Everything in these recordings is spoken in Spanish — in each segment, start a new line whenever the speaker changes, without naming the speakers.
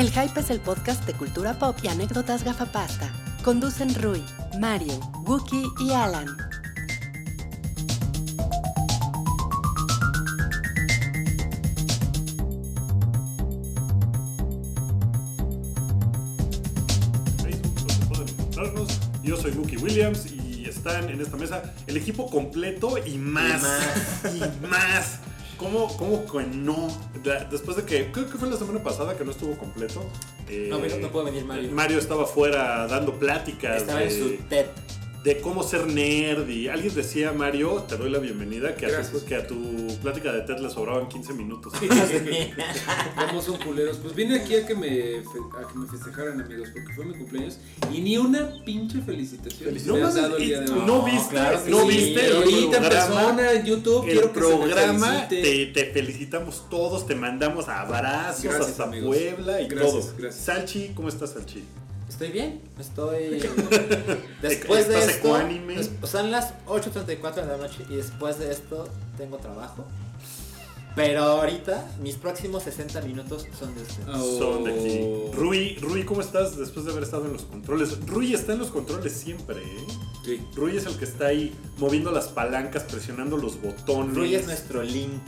El Hype es el podcast de cultura pop y anécdotas gafapasta. Conducen Rui, Mario, Wookie y Alan.
Yo soy Wookie Williams y están en esta mesa el equipo completo y más. Y más. ¿Cómo, cómo que no? Después de que, creo que fue la semana pasada que no estuvo completo. eh,
No, pero no puede venir Mario.
Mario estaba fuera dando pláticas
Estaba
de,
en su TED.
De cómo ser nerd y alguien decía, Mario, te doy la bienvenida, que, a tu, que a tu plática de TED le sobraban 15 minutos.
¿Cómo son culeros? Pues vine aquí a que me a que me festejaran amigos porque fue mi cumpleaños y ni una pinche felicitación.
No,
me dado el día de hoy.
no viste,
claro
no
sí.
viste el
ahorita en
programa?
persona en YouTube
el
quiero que se me
programa, te, te felicitamos todos, te mandamos abrazos
Gracias,
hasta
amigos.
Puebla y
Gracias,
todo.
gracias.
Salchi, ¿cómo estás, Salchi?
Estoy bien, estoy. Después de
¿Estás
esto.
ecuánime?
des- Son las 8.34 de la noche y después de esto tengo trabajo. Pero ahorita mis próximos 60 minutos son de ustedes.
Oh.
Son de aquí. Rui, Rui, ¿cómo estás después de haber estado en los controles? Rui está en los controles siempre, ¿eh?
Sí.
Rui es el que está ahí moviendo las palancas, presionando los botones.
Rui es nuestro link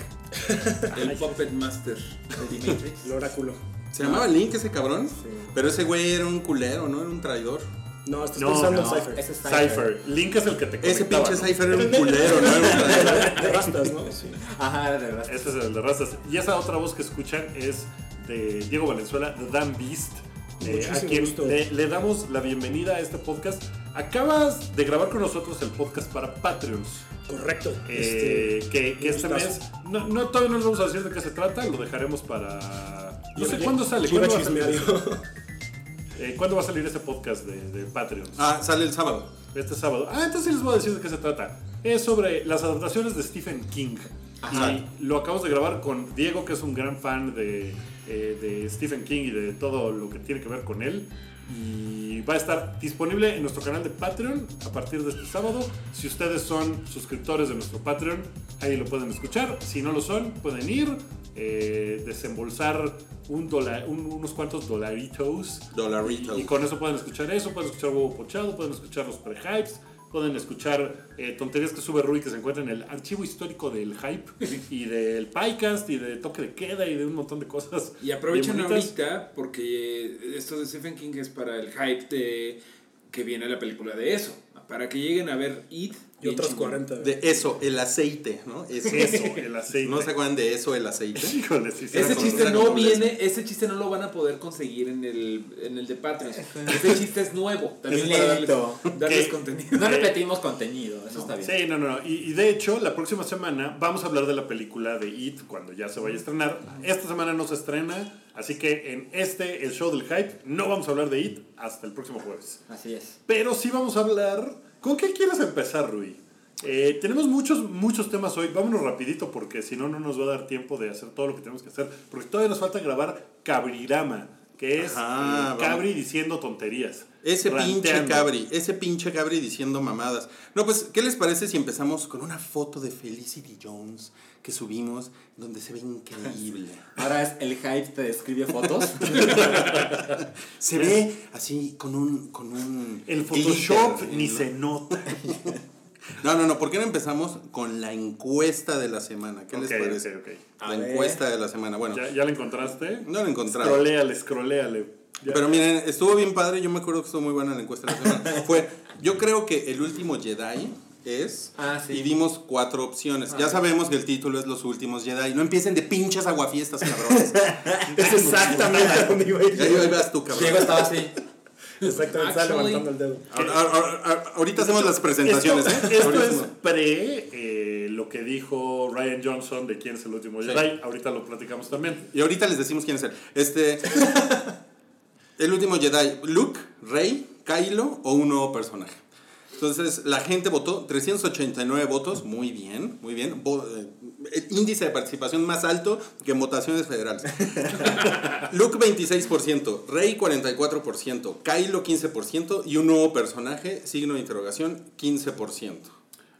El Puppet Master.
de Dimatrix.
El oráculo.
¿Se llamaba Link ese cabrón?
Sí.
Pero ese güey era un culero, ¿no? Era un traidor.
No, estás
No,
pensando
no,
en Cypher.
Ese es Cypher.
Cypher. Link es el que te
Ese
conectaba,
pinche
¿no?
Cypher era un culero, ¿no? Era un traidor.
De rastas, ¿no? Sí.
Ajá, de verdad.
Este es el de razas. Y esa otra voz que escuchan es de Diego Valenzuela, The Dan Beast. eh, a quien
gusto.
le, le damos la bienvenida a este podcast. Acabas de grabar con nosotros el podcast para Patreons.
Correcto.
eh,
Este,
que, este
gustazo.
mes, no, no, todavía no les vamos a decir de qué se trata, lo dejaremos para... No sé cuándo sale,
Chiva
¿cuándo va, a salir,
chismeario.
eh, ¿cuándo va a salir este podcast de, de Patreons?
Ah, sale el sábado.
Este sábado. Ah, entonces sí les voy a decir de qué se trata. Es sobre las adaptaciones de Stephen King.
Ajá.
Y lo acabamos de grabar con Diego, que es un gran fan de, eh, de Stephen King y de todo lo que tiene que ver con él. Y va a estar disponible en nuestro canal de Patreon a partir de este sábado. Si ustedes son suscriptores de nuestro Patreon, ahí lo pueden escuchar. Si no lo son, pueden ir, eh, desembolsar un dola- un- unos cuantos dolaritos
Dolarito.
y con eso pueden escuchar eso, pueden escuchar Huevo Pochado, pueden escuchar los pre-hypes, pueden escuchar eh, tonterías que sube Rui que se encuentran en el archivo histórico del hype y del podcast y de toque de queda y de un montón de cosas.
Y
bonitas.
ahorita porque esto de Stephen King es para el hype de que viene la película de eso. Para que lleguen a ver It.
Y otras 40.
De eso, el aceite, ¿no? Es
Eso, el aceite.
¿No se acuerdan de eso, el aceite?
Híjole, sí, sí,
Ese chiste no viene, ese chiste no lo van a poder conseguir en el, en el de Patreon. Ese chiste es nuevo. También
Es
darles, darles contenido.
No repetimos contenido, eso está bien.
Sí, no, no, no. Y, y de hecho, la próxima semana vamos a hablar de la película de It cuando ya se vaya a estrenar. Esta semana no se estrena, así que en este, el show del hype, no vamos a hablar de It hasta el próximo jueves.
Así es.
Pero sí vamos a hablar. ¿Con qué quieres empezar, Rui? Eh, tenemos muchos, muchos temas hoy. Vámonos rapidito porque si no, no nos va a dar tiempo de hacer todo lo que tenemos que hacer. Porque todavía nos falta grabar Cabrirama, que es
Ajá,
eh,
vamos.
Cabri diciendo tonterías.
Ese pinche
ranteando.
cabri, ese pinche cabri diciendo mamadas. No, pues, ¿qué les parece si empezamos con una foto de Felicity Jones que subimos donde se ve increíble?
Ahora es el hype te describe fotos.
Se ve así con un con un
El Photoshop
glitter,
ni
¿no?
se nota.
No, no, no, ¿por qué no empezamos con la encuesta de la semana? ¿Qué les parece?
ok, ok.
La encuesta de la semana. Bueno,
¿Ya, ya la encontraste?
no la he encontrado.
Scrolléale, scrolléale. Ya.
Pero miren, estuvo bien padre, yo me acuerdo que estuvo muy buena la encuesta de la semana. Fue, yo creo que el último Jedi es...
Ah, sí.
Y dimos cuatro opciones. Ya sabemos que el título es Los últimos Jedi. No empiecen de pinches aguafiestas, cabrones.
Es exactamente a donde iba a ir.
Ya ahí vas tú, cabrón.
Diego estaba así.
Exactamente, está levantando el dedo.
Ahora- ahora- ahora- Ahorita hacemos las presentaciones,
esto,
¿eh?
esto es pre eh, lo que dijo Ryan Johnson de quién es el último Jedi. Ahorita lo platicamos también.
Y ahorita les decimos quién es él. Este. el último Jedi, Luke, Rey, Kylo o un nuevo personaje. Entonces, la gente votó 389 votos, muy bien, muy bien. Eh, el índice de participación más alto que en votaciones federales. Luke 26%, Rey 44%, Kylo 15% y un nuevo personaje, signo de interrogación, 15%.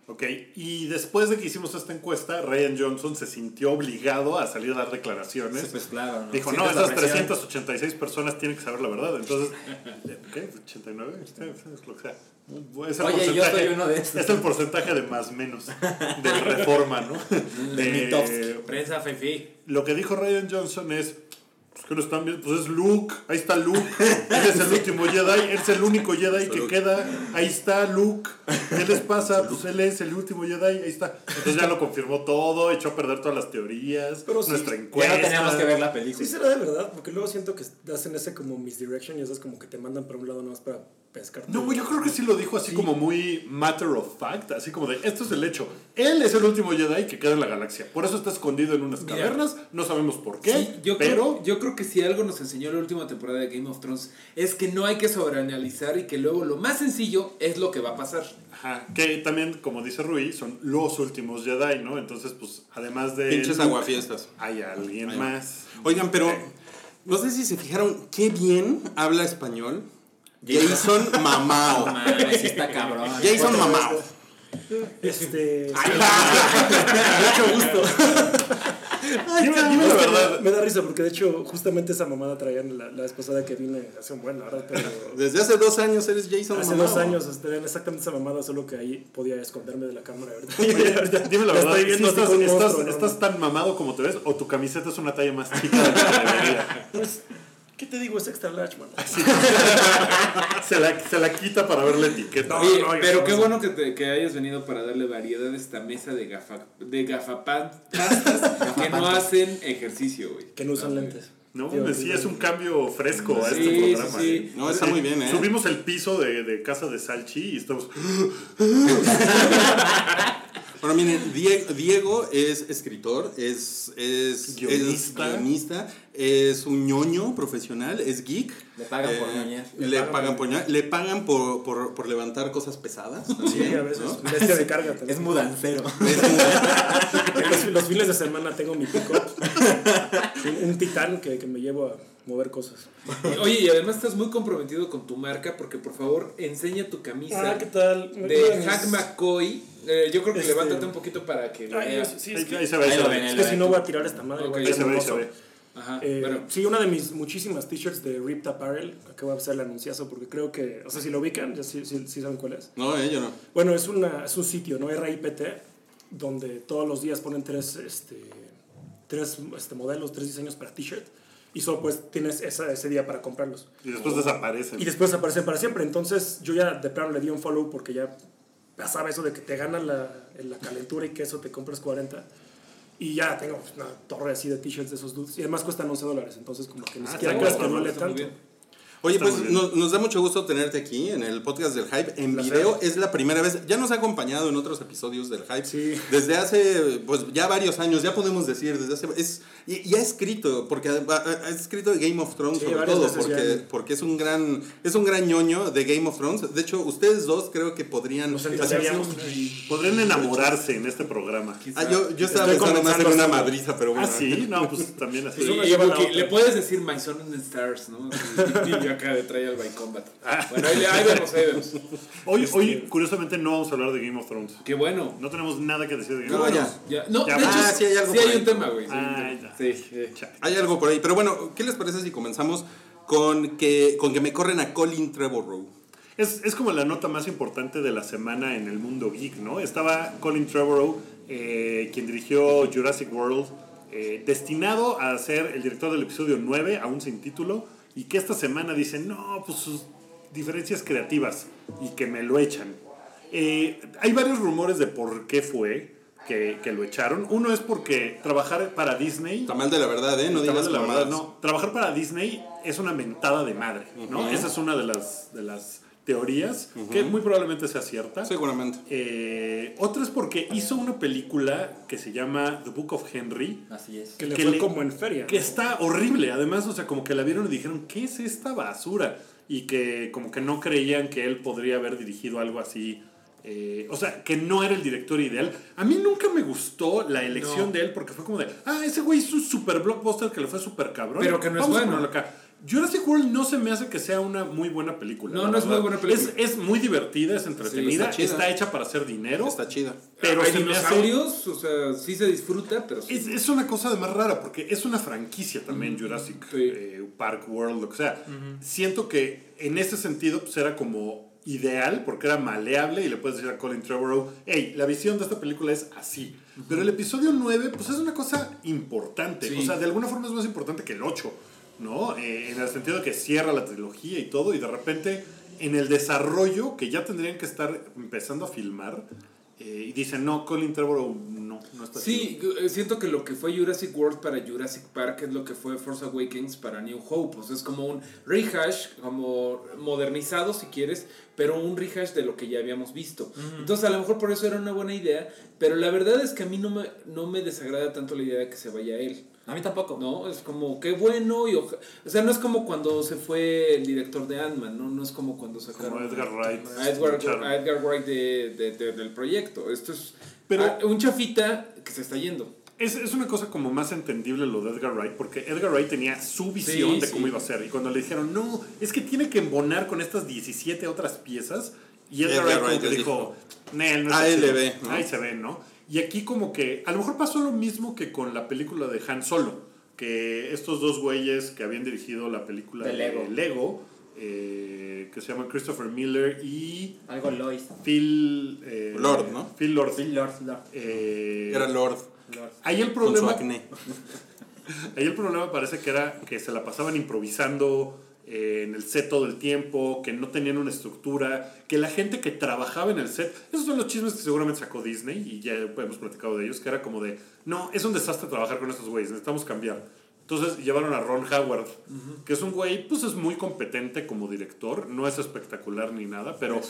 Ok, y después de que hicimos esta encuesta, Ryan Johnson se sintió obligado a salir a dar declaraciones.
Pues claro, ¿no?
Dijo, no,
Sientes la
esas
presión.
386 personas tienen que saber la verdad. Entonces, ¿qué? ¿89? Sí, Es lo que sea. Es el
Oye, yo
porcentaje-
soy uno de esos.
Es el porcentaje de más menos de reforma, ¿no?
De mi top.
Prensa Fifi.
Lo que dijo Ryan Johnson es, pues que lo están viendo, pues es Luke, ahí está Luke, él es el último Jedi, él es el único Jedi que queda, ahí está Luke, ¿qué les pasa? Pues él es el último Jedi, ahí está. Entonces ya lo confirmó todo, echó a perder todas las teorías,
Pero sí,
nuestra
Ya
encuesta.
no teníamos que ver la película.
Sí será de verdad, porque luego siento que hacen ese como misdirection y eso es como que te mandan para un lado nomás para pescar.
No, yo creo que sí lo dijo así como muy matter of fact, así como de, esto es el hecho. Él es el último Jedi que queda en la galaxia, por eso está escondido en unas
Mira.
cavernas, no sabemos por qué,
Sí, yo,
pero...
creo, yo creo que si algo nos enseñó la última temporada de Game of Thrones es que no hay que sobreanalizar y que luego lo más sencillo es lo que va a pasar.
Ajá, que también, como dice Rui, son los últimos Jedi, ¿no? Entonces, pues, además de.
Pinches aguafiestas.
Hay alguien más.
Oigan, pero no sé si se fijaron qué bien habla español Jason Mamao.
Mames, sí está cabrón.
Jason Mamao.
Este.
Mucho gusto. dime, dime la verdad.
Me da risa porque de hecho justamente esa mamada traían la, la vez pasada que vine hace un buen, la verdad, pero
Desde hace dos años eres Jason
hace dos años este, traían exactamente esa mamada, solo que ahí podía esconderme de la cámara. Ahorita
Dime la verdad.
estoy viendo
¿sí
así
estás, tan mamado como te ves o tu camiseta es una talla más chica de la que debería?
Pues, ¿qué te digo? Es extra large, man.
Se la, se la quita para ver la etiqueta.
Oye,
no, yo
pero qué bueno que, te- que hayas venido para darle variedad a esta mesa de, gafa, de gafapastas que no hacen ejercicio, güey.
Que no usan lentes.
No, hombre, sí es un cambio fresco a
Sí,
este
sí,
programa.
sí.
¿eh?
No, está muy bien, ¿eh?
Subimos el piso de, de casa de Salchi y estamos.
Bueno, miren, Die- Diego es escritor, es, es
Guionista.
es, guionista, es un ñoño profesional, es geek.
Le pagan por ñoñar.
Le, pagan por ñoñar, le pagan por, por, por levantar cosas pesadas.
Sí, a veces.
¿no?
Bestia de carga también.
Es mudancero.
los, los fines de semana tengo mi un, un titán que, que me llevo a mover cosas.
Oye, y además estás muy comprometido con tu marca porque por favor enseña tu camisa
Ah, ¿qué tal?
de Hack McCoy. Eh, yo creo que
Este-
levántate un poquito para que
Ay, sí,
Ahí,
es que,
ahí se ve, ahí se ve.
ven,
es que si no voy a tirar esta madre.
Ok,
voy a
Ahí se ve, ahí se
hermoso.
ve.
Ajá,
Eh,
bueno.
Sí, una de mis muchísimas t-shirts de Ripped Apparel, que voy a hacer el anunciazo porque creo que, o sea, si lo ubican, ya sí, sí- sí saben cuál es.
No, eh, yo no.
Bueno, es, una, es un sitio, ¿no? RIPT, donde todos los días ponen tres, este, tres este, modelos, tres diseños para t-shirt y solo pues tienes esa, ese día para comprarlos.
Y después desaparecen.
Y después aparecen para siempre. Entonces yo ya de plano le di un follow porque ya pasaba eso de que te gana la, la calentura y que eso te compras 40. Y ya tengo pues, una torre así de t-shirts de esos dudes. Y además cuestan 11 dólares. Entonces como que ni
Ah,
siquiera creas que duele tanto.
Oye,
Está
pues nos, nos da mucho gusto tenerte aquí en el podcast del Hype en
Placer.
video. Es la primera vez, ya nos ha acompañado en otros episodios del Hype.
Sí.
Desde hace, pues ya varios años, ya podemos decir, desde hace... Es, y, y ha escrito, porque ha, ha- escrito de Game of Thrones
Sí,
sobre todo, porque, porque es un gran es un gran ñoño de Game of Thrones. De hecho, ustedes dos creo que podrían...
Nos.
Podrían enamorarse en este programa.
Ah, yo, yo estaba
Estoy
pensando más en una madriza, pero bueno.
Ah, sí, no, pues también así.
Le puedes decir My Son in the Stars, ¿no? Yo acá de Trial by Combat.
Ah.
Bueno, ahí, ahí vemos, ahí vemos.
Hoy, hoy, curiosamente, no vamos a hablar de Game of Thrones.
Qué bueno.
No tenemos nada que decir de Game
No,
of Thrones.
ya.
Ya, no,
Ya,
de hecho,
ah, sí hay algo
sí
por
hay
ahí.
un tema, güey. sí
Ah.
Sí, sí.
Chale.
Hay algo por ahí. Pero bueno, ¿qué les parece si comenzamos con que, con que me corren a Colin Trevorrow?
Es, es como la nota más importante de la semana en el mundo geek, ¿no? Estaba Colin Trevorrow, eh, quien dirigió Jurassic World, eh, destinado a ser el director del episodio 9, aún sin título, y que esta semana dicen, no, pues sus diferencias creativas, y que me lo echan. Eh, hay varios rumores de por qué fue que, que lo echaron. Uno es porque trabajar para Disney...
Tamal de la verdad, ¿eh? No digas
de la verdad, no. Trabajar para Disney es una mentada de madre, ¿no? Esa es una de las, de las teorías que muy probablemente sea cierta.
Seguramente.
Eh, otra es porque hizo una película que se llama The Book of Henry,
Así es.
Que le
Que
fue
le-
como en feria.
que
¿no?
está horrible. Además, o sea, como que la vieron y dijeron, ¿qué es esta basura? Y que como que no creían que él podría haber dirigido algo así eh, o sea, que no era el director ideal. A mí nunca me gustó la elección
No.
de él porque fue como de, ah, ese güey hizo un super blockbuster que le fue súper cabrón.
Pero que no es
Vamos
bueno.
acá. Jurassic World no se me hace que sea una muy buena película.
No, no es
verdad.
muy buena película.
Es, es muy divertida, es entretenida,
está chida.
está hecha para hacer dinero.
Está chida.
Pero
hay
me hace-
dinosaurios, o sea, sí se disfruta, pero sí.
Es, es una cosa además rara porque es una franquicia también Jurassic
Sí.
eh, Park World, lo que sea. Siento que en ese sentido pues era como ideal porque era maleable y le puedes decir a Colin Trevorrow, hey, la visión de esta película es así. Pero el episodio 9 pues es una cosa importante.
Sí.
O sea, de alguna forma es más importante que el 8, ¿no? Eh, en el sentido de que cierra la trilogía y todo y de repente en el desarrollo que ya tendrían que estar empezando a filmar eh, y dicen, no, Colin Trevorrow no, no está
Sí,
chido".
eh, siento que lo que fue Jurassic World para Jurassic Park es lo que fue Force Awakens para New Hope. O sea, es como un rehash, como modernizado si quieres, pero un rehash de lo que ya habíamos visto. Entonces, a lo mejor por eso era una buena idea, pero la verdad es que a mí no me, no me desagrada tanto la idea de que se vaya él.
A mí tampoco.
No, es como, qué bueno y oja- O sea, no es como cuando se fue el director de Ant-Man, ¿no? No es como cuando sacaron...
Como Edgar Wright.
A Edgar, a Edgar Wright de, de- de- del proyecto. Esto es
Pero-
ah, un chafita que se está yendo.
Es, es una cosa como más entendible lo de Edgar Wright, porque Edgar Wright tenía su visión
Sí,
de
sí.
cómo iba a ser. Y cuando le dijeron, no, es que tiene que embonar con estas 17 otras piezas, y Edgar,
Edgar
Wright,
Wright les
dijo, Nel, no está
ALB,
chido".
¿no?
Ahí se ve, ¿no? Y aquí como que, a lo mejor pasó lo mismo que con la película de Han Solo, que estos dos güeyes que habían dirigido la película
De
de
Lego.
Lego, eh, que se llaman Christopher Miller y
Algo Lois.
Phil... eh,
Lord, ¿no?
Phil Lord.
Phil Lord, Lord,
Eh,
Era Lord
Lord.
Ahí el
con su
problema...
acné.
Ahí el problema parece que era que se la pasaban improvisando eh, en el set todo el tiempo, que no tenían una estructura, que la gente que trabajaba en el set, esos son los chismes que seguramente sacó Disney y ya hemos platicado de ellos, que era como de, no, es un desastre trabajar con estos güeyes, necesitamos cambiar. Entonces llevaron a Ron Howard, que es un güey, pues es muy competente como director, no es espectacular ni nada, pero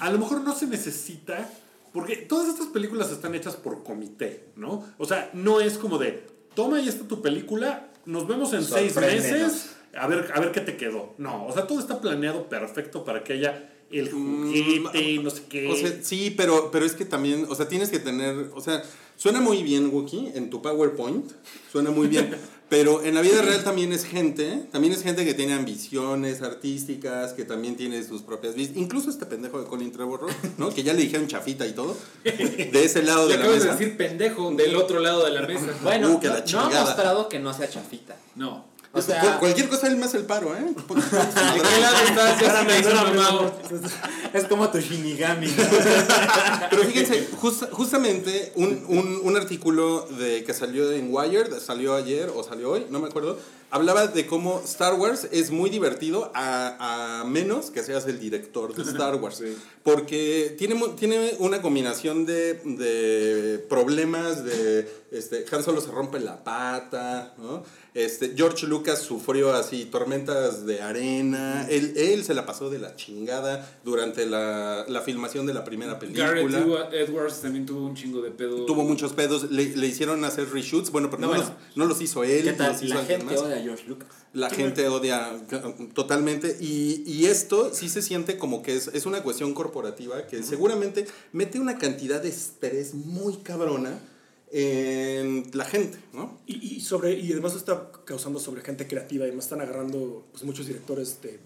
a lo mejor no se necesita, porque todas estas películas están hechas por comité, ¿no? O sea, no es como de, toma ahí está tu película, nos vemos en seis meses, a ver, a ver qué te quedó. No, o sea, todo está planeado perfecto para que haya el
Mm,
juguete, no sé qué.
O sea, sí, pero, pero es que también, o sea, tienes que tener, o sea, suena muy bien, Wookie, en tu PowerPoint, suena muy bien, pero en la vida real también es gente, también es gente que tiene ambiciones artísticas, que también tiene sus propias vidas, incluso este pendejo de Colin Trevorrow, ¿no? Que ya le dijeron chafita y todo, de ese lado de la
acabas de
mesa.
decir pendejo del otro lado de la mesa.
Bueno,
Uh, que la
no, no mostrado que no sea chafita.
No.
O sea,
cu- cualquier cosa él me hace el paro, ¿eh?
Es como tu Shinigami.
Pero fíjense, jus- justamente un, un, un artículo de, que salió en Wired, salió ayer o salió hoy, no me acuerdo, hablaba de cómo Star Wars es muy divertido a, a menos que seas el director de Star Wars.
Sí.
Porque tiene, tiene una combinación de, de problemas, de este, Han Solo se rompe la pata, ¿no? Este, George Lucas sufrió así tormentas de arena, él, él se la pasó de la chingada durante la, la filmación de la primera película.
Garrett Edwards también tuvo un chingo de pedo.
Tuvo muchos pedos, le, le hicieron hacer reshoots, bueno, pero no,
No,
los, no los hizo él,
¿Qué tal?
los hizo
La
alguien
gente
más.
odia a George Lucas.
La gente odia uh, totalmente y, y esto sí se siente como que es, es una cuestión corporativa que seguramente mete una cantidad de estrés muy cabrona en la gente, ¿no?
Y, y sobre, y además está causando sobre gente creativa y además están agarrando pues, muchos directores de,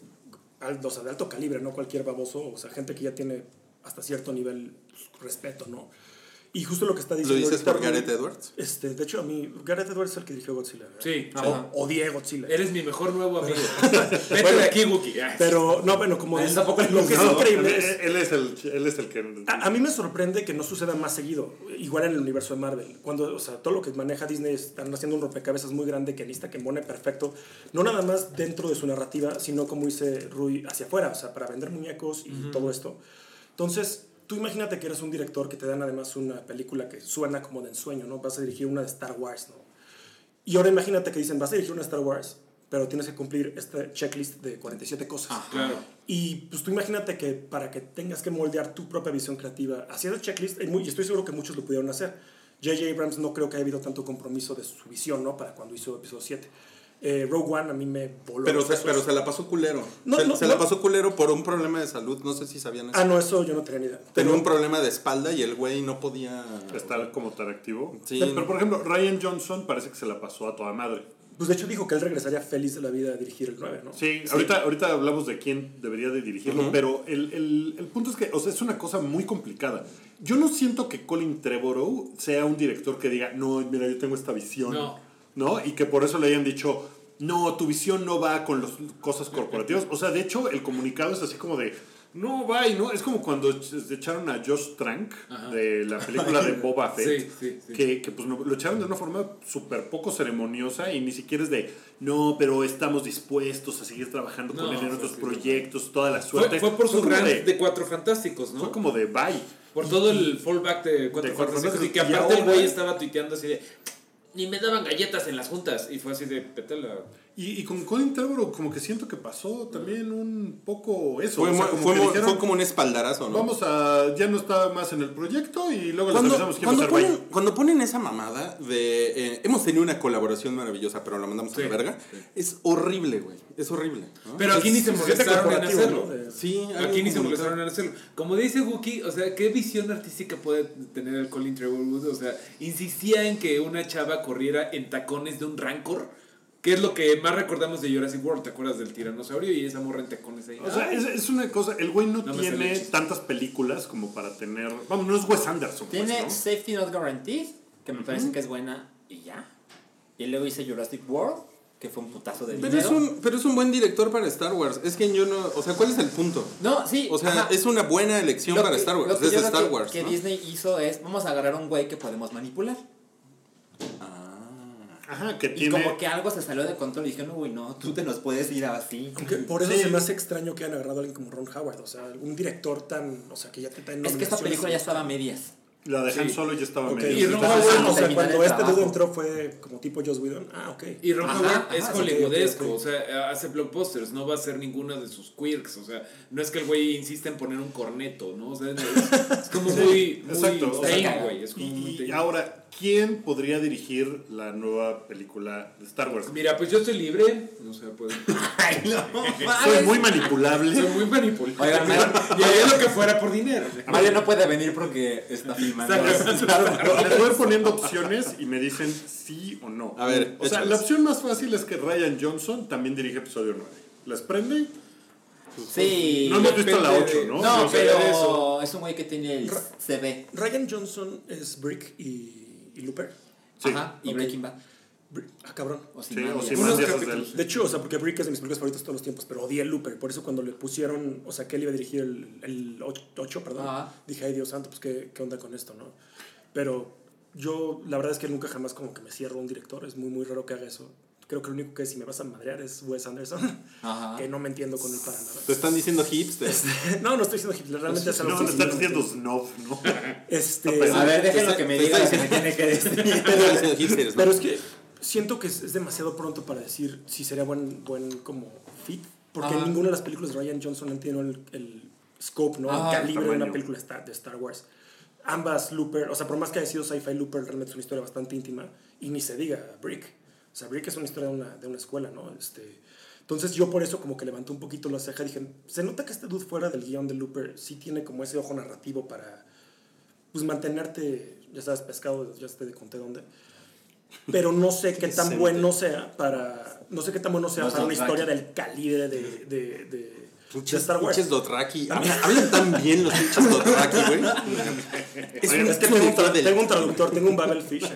o de alto calibre, no cualquier baboso, o sea, gente que ya tiene hasta cierto nivel pues, respeto, ¿no? Y justo lo que está
¿Lo
diciendo...
dices
ahorita
por Gareth Edwards?
Este, de hecho, a mí, Gareth Edwards es el que dirigió Godzilla. ¿verdad?
Sí,
O- odié Godzilla.
Eres mi mejor nuevo amigo. Vete de aquí, Wookie.
Pero, no, bueno, como dice-
tampoco
lo que es increíble
él,
es...
él es el, él es el que...
A, a mí me sorprende que no suceda más seguido, igual en el universo de Marvel. Cuando, o sea, todo lo que maneja Disney están haciendo un rompecabezas muy grande que necesita que embone perfecto, no nada más dentro de su narrativa, sino como dice Rui, hacia afuera, o sea, para vender muñecos y todo esto. Entonces, tú imagínate que eres un director que te dan además una película que suena como de ensueño, ¿no? Vas a dirigir una de Star Wars, ¿no? Y ahora imagínate que dicen, vas a dirigir una Star Wars, pero tienes que cumplir este checklist de 47 cosas.
Claro.
Y pues tú imagínate que para que tengas que moldear tu propia visión creativa, haciendo el checklist, y estoy seguro que muchos lo pudieron hacer. J.J. Abrams no creo que haya habido tanto compromiso de su visión, ¿no? Para cuando hizo episodio 7. Eh, Rogue One a mí me voló.
Pero se,
sesos.
pero se la pasó culero.
No,
se
no,
se
no.
la pasó culero por un problema de salud. No sé si sabían eso.
Ah, no, eso yo no tenía ni idea.
Tenía
Pero-
un problema de espalda y el güey no podía.
Estar como tan activo.
Sí.
Pero por ejemplo, Ryan Johnson parece que se la pasó a toda madre.
Pues de hecho dijo que él regresaría feliz de la vida a dirigir el 9, ¿no?
Sí, Ahorita, ahorita hablamos de quién debería de dirigirlo, pero el, el- el punto es que, o sea, es una cosa muy complicada. Yo no siento que Colin Trevorrow sea un director que diga, no, mira, yo tengo esta visión,
No.
¿No? Y que por eso le hayan dicho, no, tu visión no va con las cosas corporativas. O sea, de hecho, el comunicado es así como de, no va y no. Es como cuando ch- echaron a Josh Trank
Ajá.
de la película de Boba Fett.
Sí, sí, sí.
Que, que, pues no- lo echaron de una forma súper poco ceremoniosa y ni siquiera es de, no, pero estamos dispuestos a seguir trabajando con
No,
él en
fue
otros proyectos, toda la
Fue,
suerte.
fue por su rant
de,
de, Cuatro Fantásticos, ¿no?
Fue como de, bye.
Por todo el fallback de Cuatro
De Cuatro
Fantásticos. Y que aparte el güey estaba tuiteando así de. Ni me daban galletas en las juntas. Y fue así de petela.
Y, y con Colin Trevorrow como que siento que pasó también un poco eso.
Fue,
o sea,
mu-
como
fue
que
mu-
dijeron,
fue como un espaldarazo, ¿no?
Vamos a, ya no está más en el proyecto y luego les
Cuando,
avisamos quién va a
cuando, ponen, cuando ponen esa mamada de. eh, hemos tenido una colaboración maravillosa, pero la mandamos
Sí,
a la verga.
sí.
Es horrible, güey. Es horrible. ¿no?
Pero aquí ni se molestaron en hacerlo.
¿no? De-
Sí,
Aquí ni se molestaron en hacerlo. Como dice Wookie, o sea, ¿qué visión artística puede tener el Colin Trevorrow? O sea, insistía en que una chava corriera en tacones de un Rancor, que es lo que más recordamos de Jurassic World. ¿Te acuerdas del tiranosaurio y esa morra en tacones ahí?
O sea, es, es una cosa, el güey no,
No
tiene tantas películas como para tener... Vamos, no es Wes Anderson. pues,
Tiene
¿no?
Safety Not Guaranteed, que me parece que es buena y ya. Y luego hice Jurassic World, que fue un putazo de
Pero
dinero.
es, un, pero es un buen director para Star Wars. Es que yo no. O sea, ¿cuál es el punto?
No, sí.
O sea,
ajá.
es una buena elección
Lo
para
que-
Star
lo
Wars.
que
Es
yo
de
creo
Star
que-
Wars.
Que
¿no?
Disney hizo es, vamos a agarrar a un güey que podemos manipular.
Ajá, que
Y
tiene...
como que algo se salió de control y dijeron, uy, no, tú te nos puedes ir así.
Aunque por eso
Sí.
se me hace extraño que hayan agarrado a alguien como Ron Howard. O sea, un director tan. O sea, que ya te está en
Es que esta película ya estaba a medias.
La de Han
Sí.
Solo ya estaba
Ok,
medio...
Y Ron Howard-
o sea, cuando este dude entró fue como tipo Joss Whedon. Ah, ok.
Y Ron Howard es hollywoodesco, o sea, hace blockbusters, no va a ser ninguna de sus quirks, o sea, no es que el güey insista en poner un corneto, ¿no? O sea, es, es como muy, muy
exacto, o sea,
tame, güey, es como muy
Y, y ahora, ¿quién podría dirigir la nueva película de Star Wars?
Mira, pues yo estoy libre, o sea, pues,
Ay, no,
Soy muy manipulable.
soy muy manipulable.
Oigan, Mario-
y haría lo que fuera por dinero.
Mario no puede venir porque está
Les voy poniendo opciones y me dicen sí o no.
A ver,
o sea,
échales.
la opción más fácil es que Ryan Johnson también dirige episodio 9. ¿Les prende?
Sí.
No hemos visto la
depende
8,
de-
¿no?
No, pero
eso.
es un güey que tiene el CV.
Ryan Johnson es Brick y, y Looper.
Sí.
Ajá, y. Breaking Bad.
Ah, cabrón.
O
Sí, o es de.
De hecho, o sea, porque Brick es de mis películas favoritas de todos los tiempos, pero odié el Looper. Por eso cuando le pusieron, o sea, que él iba a dirigir el, el 8, perdón,
Ajá.
dije, ay Dios santo, pues ¿qué, qué onda con esto, ¿no? Pero yo, la verdad es que nunca jamás como que me cierro a un director. Es muy, muy raro que haga eso. Creo que lo único que si me vas a madrear es Wes Anderson,
Ajá.
que no me entiendo con él para nada.
Te están diciendo hipster.
no, no estoy diciendo Hitler, realmente es algo
No,
sí
están diciendo snob, ¿no?
Este,
A ver, déjenlo
Te
que me diga
te
lo que me tiene que decir.
Te.
Pero es que siento que es, es demasiado pronto para decir si sería buen, buen como fit. Porque
Ajá.
ninguna de las películas de Ryan Johnson han tenido el, el scope, ¿no?
Ajá.
el calibre de una película de Star Wars. Ambas Looper, o sea, por más que haya sido sci-fi Looper, realmente es una historia bastante íntima. Y ni se diga Brick. O sea, Brick es una historia de una, de una escuela, ¿no? Este, entonces yo por eso como que levanté un poquito la ceja. Dije, se nota que este dude fuera del guion de Looper sí tiene como ese ojo narrativo para pues mantenerte, ya sabes, pescado, ya te conté dónde. Pero no sé qué tan bueno sea para. No sé qué tan bueno sea
Los
para una historia del calibre de, de, de,
Pinches,
Star Wars.
pinches Dothraki. Hablan, hablan tan bien los pinches Dothraki, güey. Es,
Oye, es que tengo tra-
del-
tengo un traductor, tengo un Babelfish. aquí.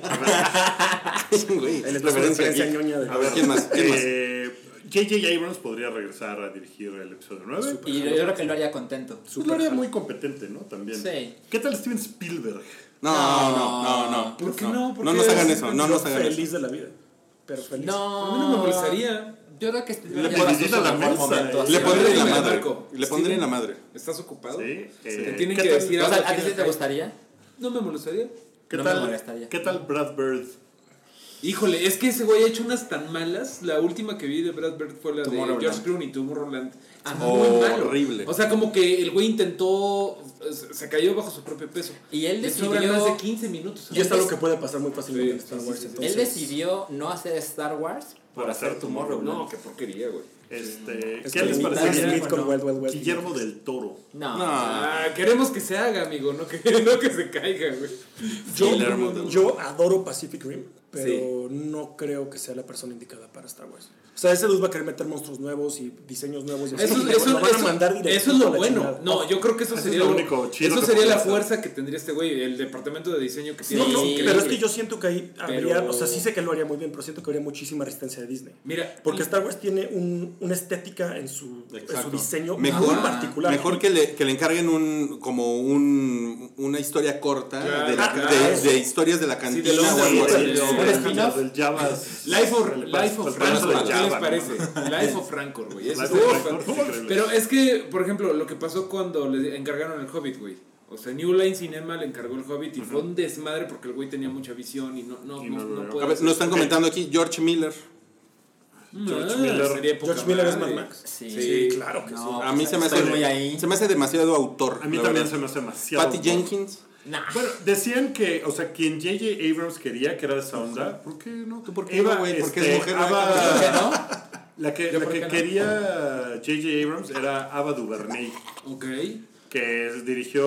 Güey, referencia
referencia
aquí.
ñoña de.
A ver, ¿quién más? ¿Quién más?
Eh, J.J. Abrams podría regresar a dirigir el episodio 9.
Y yo creo que lo haría contento.
Pues lo haría muy competente, ¿no? También.
Sí.
¿Qué tal Steven Spielberg?
No, no, no, no.
¿Por qué no? ¿Por
No nos hagan eso, no nos hagan eso.
feliz de la vida. Pero feliz.
No.
A mí no me molestaría.
Yo creo que
Le
su
la mesa.
Le pondré en la madre. Le pondré en la madre.
¿Estás ocupado?
Sí.
Te
eh,
tienen
¿qué
que decir algo.
¿a ti sí te gustaría?
No me molestaría.
¿Qué
No me
tal,
molestaría.
¿Qué tal Brad Bird?
Híjole, es que ese güey ha hecho unas tan malas. La última que vi de Brad Bird fue la de. George Clooney, Tomorrowland.
Ah,
muy malo.
horrible.
O sea, como que el güey intentó. Se cayó bajo su propio peso.
Y él decidió-
más de 15 minutos.
Y es algo que puede pasar muy fácilmente en
Sí,
Star
sí,
Wars.
sí, sí.
entonces-
Él decidió no hacer Star Wars Por hacer Tomorrowland.
No, qué porquería, güey.
Este,
Es
¿Qué les
como Will
parece?
Smith con Wild Wild West.
Guillermo del Toro.
No.
No.
Ah, queremos que se haga, amigo, no que, no que se caiga, güey.
Yo, yo adoro Pacific Rim, pero no creo que sea la persona indicada para Star Wars. O sea, ese dude va a querer meter monstruos nuevos y diseños nuevos. Y así,
Eso, eso,
lo van a
eso-
mandar
eso es lo bueno.
chingada.
No, yo creo que eso
Eso
sería
es lo
lo
único
Eso sería la fuerza que tendría este güey, el departamento de diseño que tiene.
No, no,
Sí.
pero es que yo siento que ahí habría,
Pero-
o sea, sí sé que lo haría muy bien, pero siento que habría muchísima resistencia de Disney.
Mira,
Porque Star Wars tiene un- una estética en su, en su
Exacto.
diseño
Mejor,
muy particular.
mejor que le, que le encarguen un como un, una historia corta
Claro,
de, la-
claro.
de- de historias de la cantina.
Life of, Life of Rancor, ¿qué les
¿no?
parece? Life of Rancor, güey. Pero es que, por ejemplo, lo que pasó cuando le encargaron el Hobbit, güey. O sea, New Line Cinema le encargó el Hobbit y fue un desmadre porque el güey tenía mucha visión y no, no,
Y
no,
no
no
veo.
puede
A ver,
hacer-
nos están comentando aquí George Miller.
George
Ah,
Miller.
sería
George Miller es. Mad Max.
Sí,
Sí,
claro que sí.
No,
A mí se me hace
muy ahí.
se me hace demasiado autor.
A mí también
verdad.
se me hace demasiado.
Patty Jenkins.
Nah.
Bueno, decían que, o sea, quien J.J. Abrams quería, que era de esa onda, ¿por qué no?
¿Tú por qué
Eva,
no, güey? Porque
este,
es mujer,
Ava-
¿verdad?
¿Por qué no?
La que,
¿Yo
la que
no?
quería J.J. Abrams era Ava DuVernay,
Ok.
que dirigió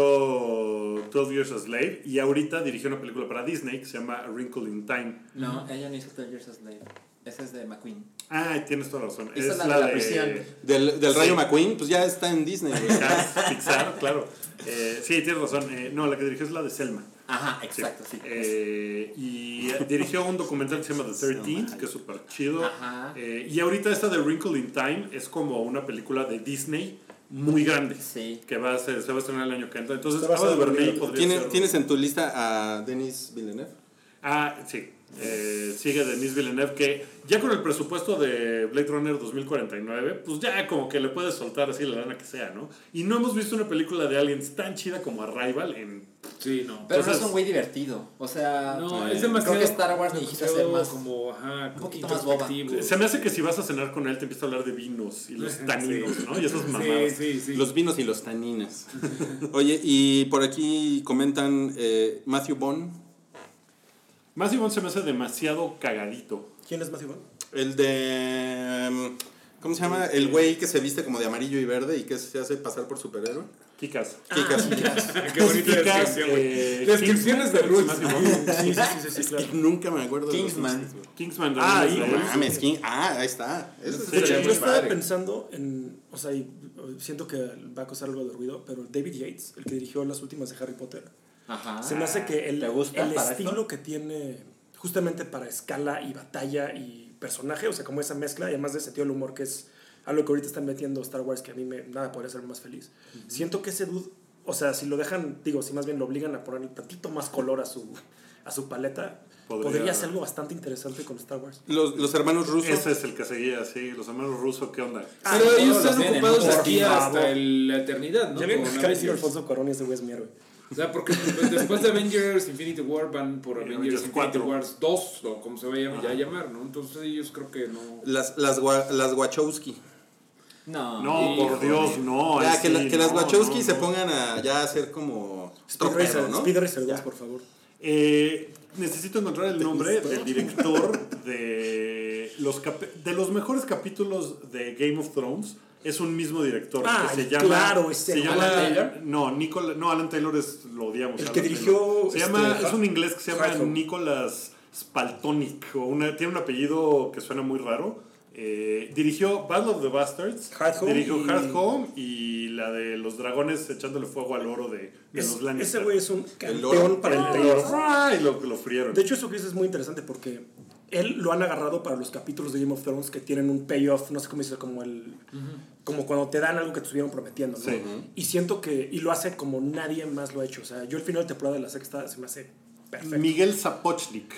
12 Years a Slave y ahorita dirigió una película para Disney que se llama A Wrinkle in Time.
No, ella no hizo 12 Years a Slave. Esa es de McQueen.
Ah, tienes toda la razón.
Hizo
es
la
la,
de la
de
prisión.
Del, del Rayo. McQueen, pues ya está en Disney.
Pixar, Pixar, claro. Eh, sí, tienes razón. Eh, no, la que dirigió es la de Selma.
Ajá, exacto, sí.
Eh, y dirigió un documental que se llama The 13th, que es súper chido.
Ajá.
Eh, y ahorita esta de Wrinkle in Time es como una película de Disney muy grande.
Sí.
Que va a ser, se va a estrenar el año que entra. Entonces, Ava DuVernay
Berlín.
podría
¿Tienes,
ser-
¿Tienes en tu lista a Denis Villeneuve?
Ah, sí. Eh, sigue Denis Villeneuve, que ya con el presupuesto de Blade Runner 2049, pues ya como que le puedes soltar así la lana que sea, ¿no? Y no hemos visto una película de aliens tan chida como Arrival en...
Sí, no.
Pero no es un güey divertido. O sea,
No,
Sí.
es demasiado.
Creo que Star Wars necesita ser más-
Como, ajá,
un poquito más boba.
Se me hace que si vas a cenar con él te empieza a hablar de vinos y los
Sí.
taninos, ¿no? Y esas mamadas.
Sí, sí, sí.
Los vinos y los taninas. Oye, y por aquí comentan eh, Matthew Bond,
Matthew Bond se me hace demasiado cagadito.
¿Quién es Matthew Vaughn?
el de... mm, ¿Cómo se llama? El güey que se viste como de amarillo y verde y que se hace pasar por superhéroe.
Kikas.
Kikas.
Qué bonita
Kikas,
descripción, güey.
eh,
Descripciones de
Kingsman, Bond.
Sí, sí, sí, sí, sí, claro.
Nunca me acuerdo de los
Kingsman.
Kingsman.
Ah,
Scott.
mames, King- Ah, ahí está.
Sí,
es
yo estaba
padre.
pensando en, o sea, y siento que va a causar algo de ruido, pero David Yates, el que dirigió las últimas de Harry Potter,
Ajá.
se me hace que el,
¿Te gusta
el estilo
esto?
que tiene justamente para escala y batalla y personaje, o sea, como esa mezcla, y además de sentido del humor, que es algo que ahorita están metiendo Star Wars, que a mí me, nada podría ser más feliz. Siento que ese dude, o sea, si lo dejan, digo, si más bien lo obligan a poner un tantito más color a su, a su paleta,
Podría-
podría, ser algo bastante interesante con Star Wars.
Los, los hermanos rusos.
Ese es el que seguía, sí. Los hermanos rusos, ¿qué onda?
Ah,
Pero ellos
los
están ocupados aquí hasta el- la eternidad, ¿no?
ya ven Alfonso Cuarón y ese güey es mi héroe.
O sea, porque después de Avengers Infinity War van por
Y
Avengers Infinity
4.
Wars 2, o como se vaya ya a llamar, ¿no? Entonces ellos creo que no.
Las, las, las Wachowski.
No.
No, por. Dios, no.
Ya, que, la-
sí,
que las
no,
Wachowski
no,
se pongan a ya hacer como
Speed Racer,
¿no?
Speed Racer 2, por favor.
Eh, necesito encontrar el nombre del director de los, de los mejores capítulos de Game of Thrones. Es un mismo director
Ah,
que se llama.
claro, ese
se llama
Alan Taylor.
No, Nicola, no, Alan Taylor es, lo odiamos.
El
Alan
que
Taylor.
dirigió,
Se llama,
este,
es un inglés que se llama. Nicholas Spaltonic. O una, tiene un apellido que suena muy raro. Eh, dirigió Battle of the Bastards.
Hard Home
Dirigió
y-
Hard Home y la de los dragones echándole fuego al oro de, de
Es-
los Lannister.
ese güey es un
El
campeón
oro.
para el terror.
Ay, lo, lo frieron.
De hecho, eso que dices es muy interesante porque él lo han agarrado para los capítulos de Game of Thrones que tienen un payoff, no sé cómo dice, como el. Como cuando te dan algo que te estuvieron prometiendo, ¿no?
Sí.
Y siento que. Y lo hace como nadie más lo ha hecho. O sea, yo el final de temporada de la sexta se me hace perfecto.
Miguel Zapochnik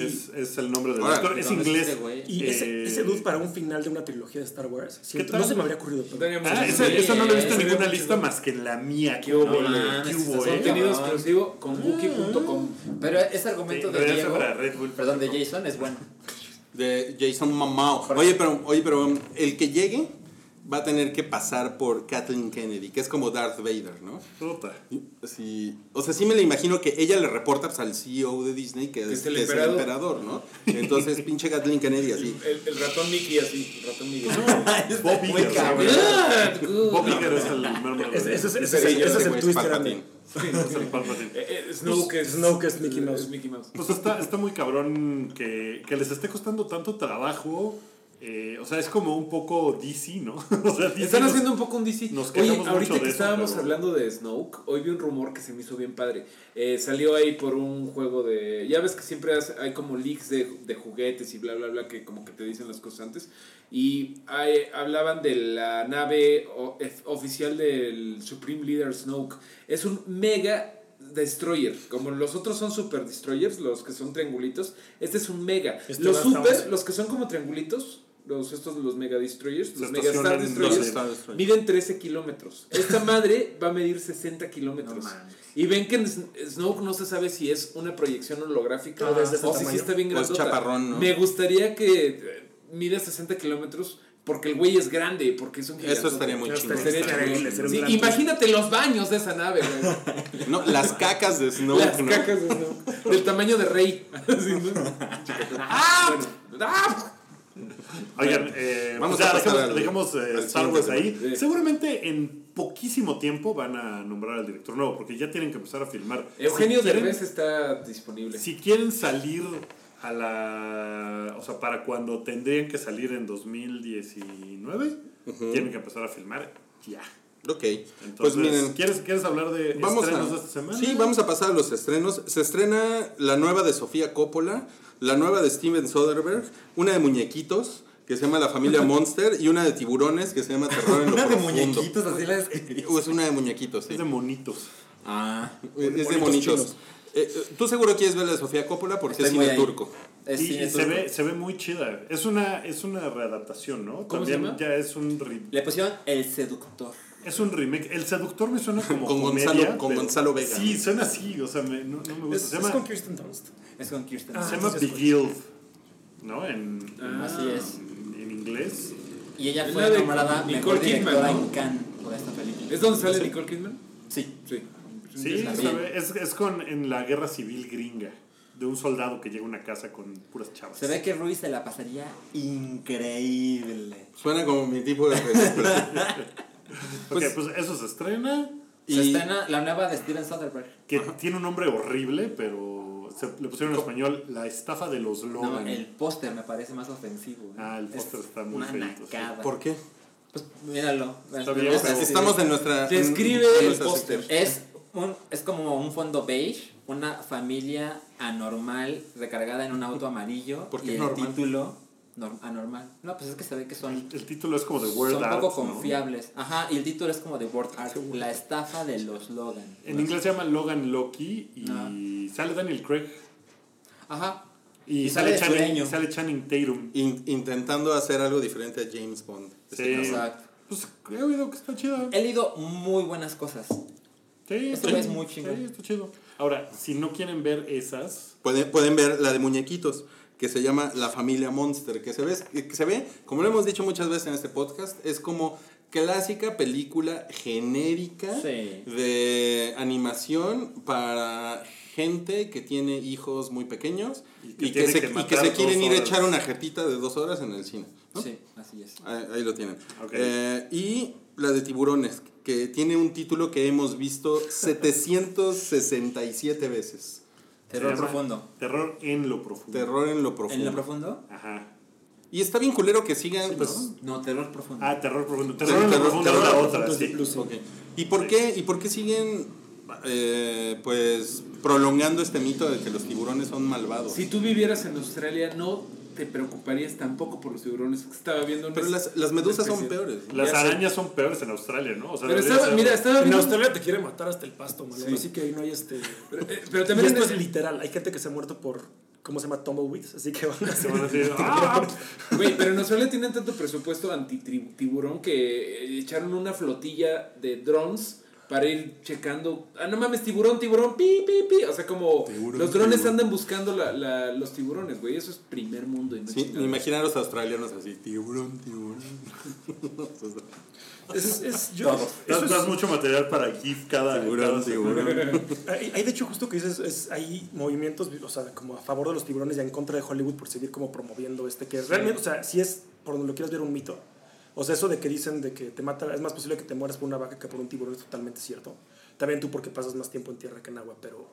es, es el nombre del actor. Es
¿dónde es
inglés.
Y
Eh,
ese, ese dude para un final de una trilogía de Star Wars, siento- no se me habría ocurrido.
Ah, eso no lo he visto en ninguna lista más que en la mía. ¿Qué
No
hubo?
mames,
¿Qué hubo,
estás
eh?
Contenido exclusivo con Wookie.com.
Pero ese argumento de Diego,
para Red Bull.
perdón, de Jason es bueno.
De Jason Mamao. Oye, pero, oye, pero um, el que llegue va a tener que pasar por Kathleen Kennedy, que es como Darth Vader, ¿no?
Puta.
Sí, o sea, sí me la imagino que ella le reporta pues, al CEO de Disney que, es,
es el
que es el
emperador.
¿no? Entonces, pinche Kathleen Kennedy así.
El, el ratón Mickey así, el ratón Mickey.
Bob
Muy
Iger. Bob Iger es el mero
Ese, es el
es
twist
Palpatine.
grande.
Es el Palpatine.
Eh, eh, Snoke es,
Snoke es Mickey Mouse.
Mickey Mouse.
Pues está, está muy cabrón que, que les esté costando tanto trabajo. Eh, o sea, es como un poco DC, ¿no? o sea, DC
Están
nos-
haciendo un poco un DC.
nos
Oye, ahorita
de
que
eso,
estábamos
pero-
hablando de Snoke, hoy vi un rumor que se me hizo bien padre. Eh, salió ahí por un juego de... Ya ves que siempre hace- hay como leaks de, de juguetes y bla, bla, bla, que como que te dicen las cosas antes. Y hay- hablaban de la nave o- oficial del Supreme Leader Snoke. Es un mega destroyer. Como los otros son super destroyers, los que son triangulitos. Este es un mega.
Este
los super, los que son como triangulitos... Los, estos los mega destroyers, los mega star destroyers,
los
Star Destroyers.
Miden 13 kilómetros. Esta madre va a medir 60 kilómetros.
No
y ven que en Snoke no se sabe si es una proyección holográfica
Ah,
o si sí está bien grandota.
chaparrón, ¿no?
Me gustaría que eh, mida 60 kilómetros porque el güey es grande, porque es un
Eso estaría muy
Sí,
gran
imagínate los baños de esa nave, güey.
No, las cacas de Snoke,
Las
¿no?
cacas de Snoke. Del tamaño de rey. Así, ¿no? ¡Ah! ¡Ah!
Oigan, eh,
Vamos
pues ya
a
dejamos, dejamos, eh, Star Wars ahí. Seguramente en poquísimo tiempo van a nombrar al director nuevo, porque ya tienen que empezar a filmar.
Eugenio
si
Derbez está disponible.
Si quieren salir a la. O sea, para cuando tendrían que salir en 2019, tienen que empezar a filmar ya.
Ok,
Entonces,
pues miren,
¿quieres, ¿quieres hablar de
vamos
estrenos
a,
de esta semana?
sí, vamos a pasar a los estrenos. Se estrena la nueva de Sofía Coppola, la nueva de Steven Soderbergh, una de muñequitos que se llama La Familia Monster y una de tiburones que se llama Terror en lo
Una de muñequitos, así la
es una de muñequitos, sí.
Es de monitos.
Ah.
Es de monitos. Eh, eh, Tú seguro quieres ver la de Sofía Coppola porque
Estoy
es cine
ahí.
turco.
Es
y
cine
y se ve, se ve muy chida. Es una, es una readaptación, ¿no?
¿Cómo se
También
llama?
ya es un, re-
Le pusieron El Seductor.
es un remake. El seductor me suena como
Con
comedia,
Gonzalo- con
pero-
Gonzalo Vega.
Sí, suena así. O sea, me- no, no me gusta.
Es,
se
es
llama,
con Kirsten Dunst.
Es con Kirsten.
Ah,
se llama Beguiled, ¿no? En,
Ah.
Así es.
en, inglés.
Y ella fue
la de
nombrada
Nicole
mejor
Kidman,
directora
¿no?
en Cannes por esta película.
¿Es donde sale Nicole Kidman?
Sí.
Sí.
Sí, es, es con en la guerra civil gringa. De un soldado que llega a una casa con puras chavas.
Se ve que Ruiz se la pasaría increíble.
Suena como mi tipo de película.
Ok, pues eso se estrena.
Se
Y-
estrena la nueva de Steven Soderbergh.
Que tiene un nombre horrible, pero se, le pusieron en español La estafa de los
No,
Logan.
el póster me parece más ofensivo. ¿no?
Ah, el
Es
póster está muy
Una
feito, sí.
nacada.
¿Por qué?
Pues míralo.
Está bien,
gusta
pero-.
Estamos en nuestra.
Describe
en
el póster.
Es, un, es como un fondo beige, una familia anormal recargada en un auto amarillo.
¿Por qué
y el
normal?
título anormal. No, pues es que se ve que son,
El título es como de Word
son
Art.
poco
¿no?
confiables. Ajá, y el título es como de Word Art. La estafa de los Logan.
En inglés se llama Logan Loki y
Ah.
sale Daniel Craig.
Ajá.
Y,
Y
sale,
sale
Channing, sale Channing Tatum.
In- intentando hacer algo diferente a James Bond.
Sí.
Exacto.
Pues he oído que está chido.
He leído muy buenas cosas.
Sí,
Este
sí,
es muy chingón.
Sí, está chido. Ahora, si no quieren ver esas,
Pueden, pueden ver la de muñequitos, que se llama La Familia Monster, que se, ve, que se ve, como lo hemos dicho muchas veces en este podcast, es como clásica película genérica
Sí.
de animación para gente que tiene hijos muy pequeños
Y
y
que
se,
que
y que
matar
se quieren ir a echar una jetita de dos horas en el cine. ¿no?
Sí, así es.
Ahí, ahí lo tienen. Eh, y la de tiburones, que tiene un título que hemos visto 767 veces.
Terror profundo.
Terror en lo profundo.
Terror en lo profundo.
¿En lo profundo?
Ajá.
Y está bien culero que sigan, pues...
No, terror profundo.
Ah, terror profundo.
Sí,
Terror en lo
terror-
profundo
terror
otra, sí.
plus.
ok. ¿Y por qué, y por qué siguen eh, pues prolongando este mito de que los tiburones son malvados?
Si tú vivieras en Australia, no te preocuparías tampoco por los tiburones. Estaba viendo un
Pero las, las medusas son peores. ¿no?
Las
Ya sé.
arañas son peores en Australia, ¿no? O sea,
Pero estaba,
ser-
mira, estaba
En
viendo...
Australia te quiere matar hasta el pasto, mano.
Sí.
Así que ahí no hay este.
Pero, eh, pero también
esto es
el-
literal. Hay gente que se ha muerto por. ¿Cómo se llama? Tumbleweeds. Así que van a
Se
hacer.
van a decir, "Ah".
Güey, pero en Australia tienen tanto presupuesto anti-tiburón que eh, echaron una flotilla de drones para ir checando. Ah, no mames, tiburón, tiburón, pi, pi, pi. O sea, como
Tiburón,
los drones
tiburón.
andan buscando la, la- los tiburones, güey. Eso es primer mundo. Y no
Sí,
chingaderas.
imaginar a los australianos así, tiburón, tiburón.
Es, es, yo.
Das,
eso es-
mucho material para GIF cada,
Tiburón,
cada
tiburón.
Hay, hay, de hecho justo que dices, es, hay movimientos, o sea, como a favor de los tiburones y en contra de Hollywood por seguir como promoviendo este, que realmente, o sea, si es, por donde lo quieras ver, un mito. O sea, eso de que dicen de que te mata, es más posible que te mueras por una vaca que por un tiburón es totalmente cierto. También tú porque pasas más tiempo en tierra que en agua, pero...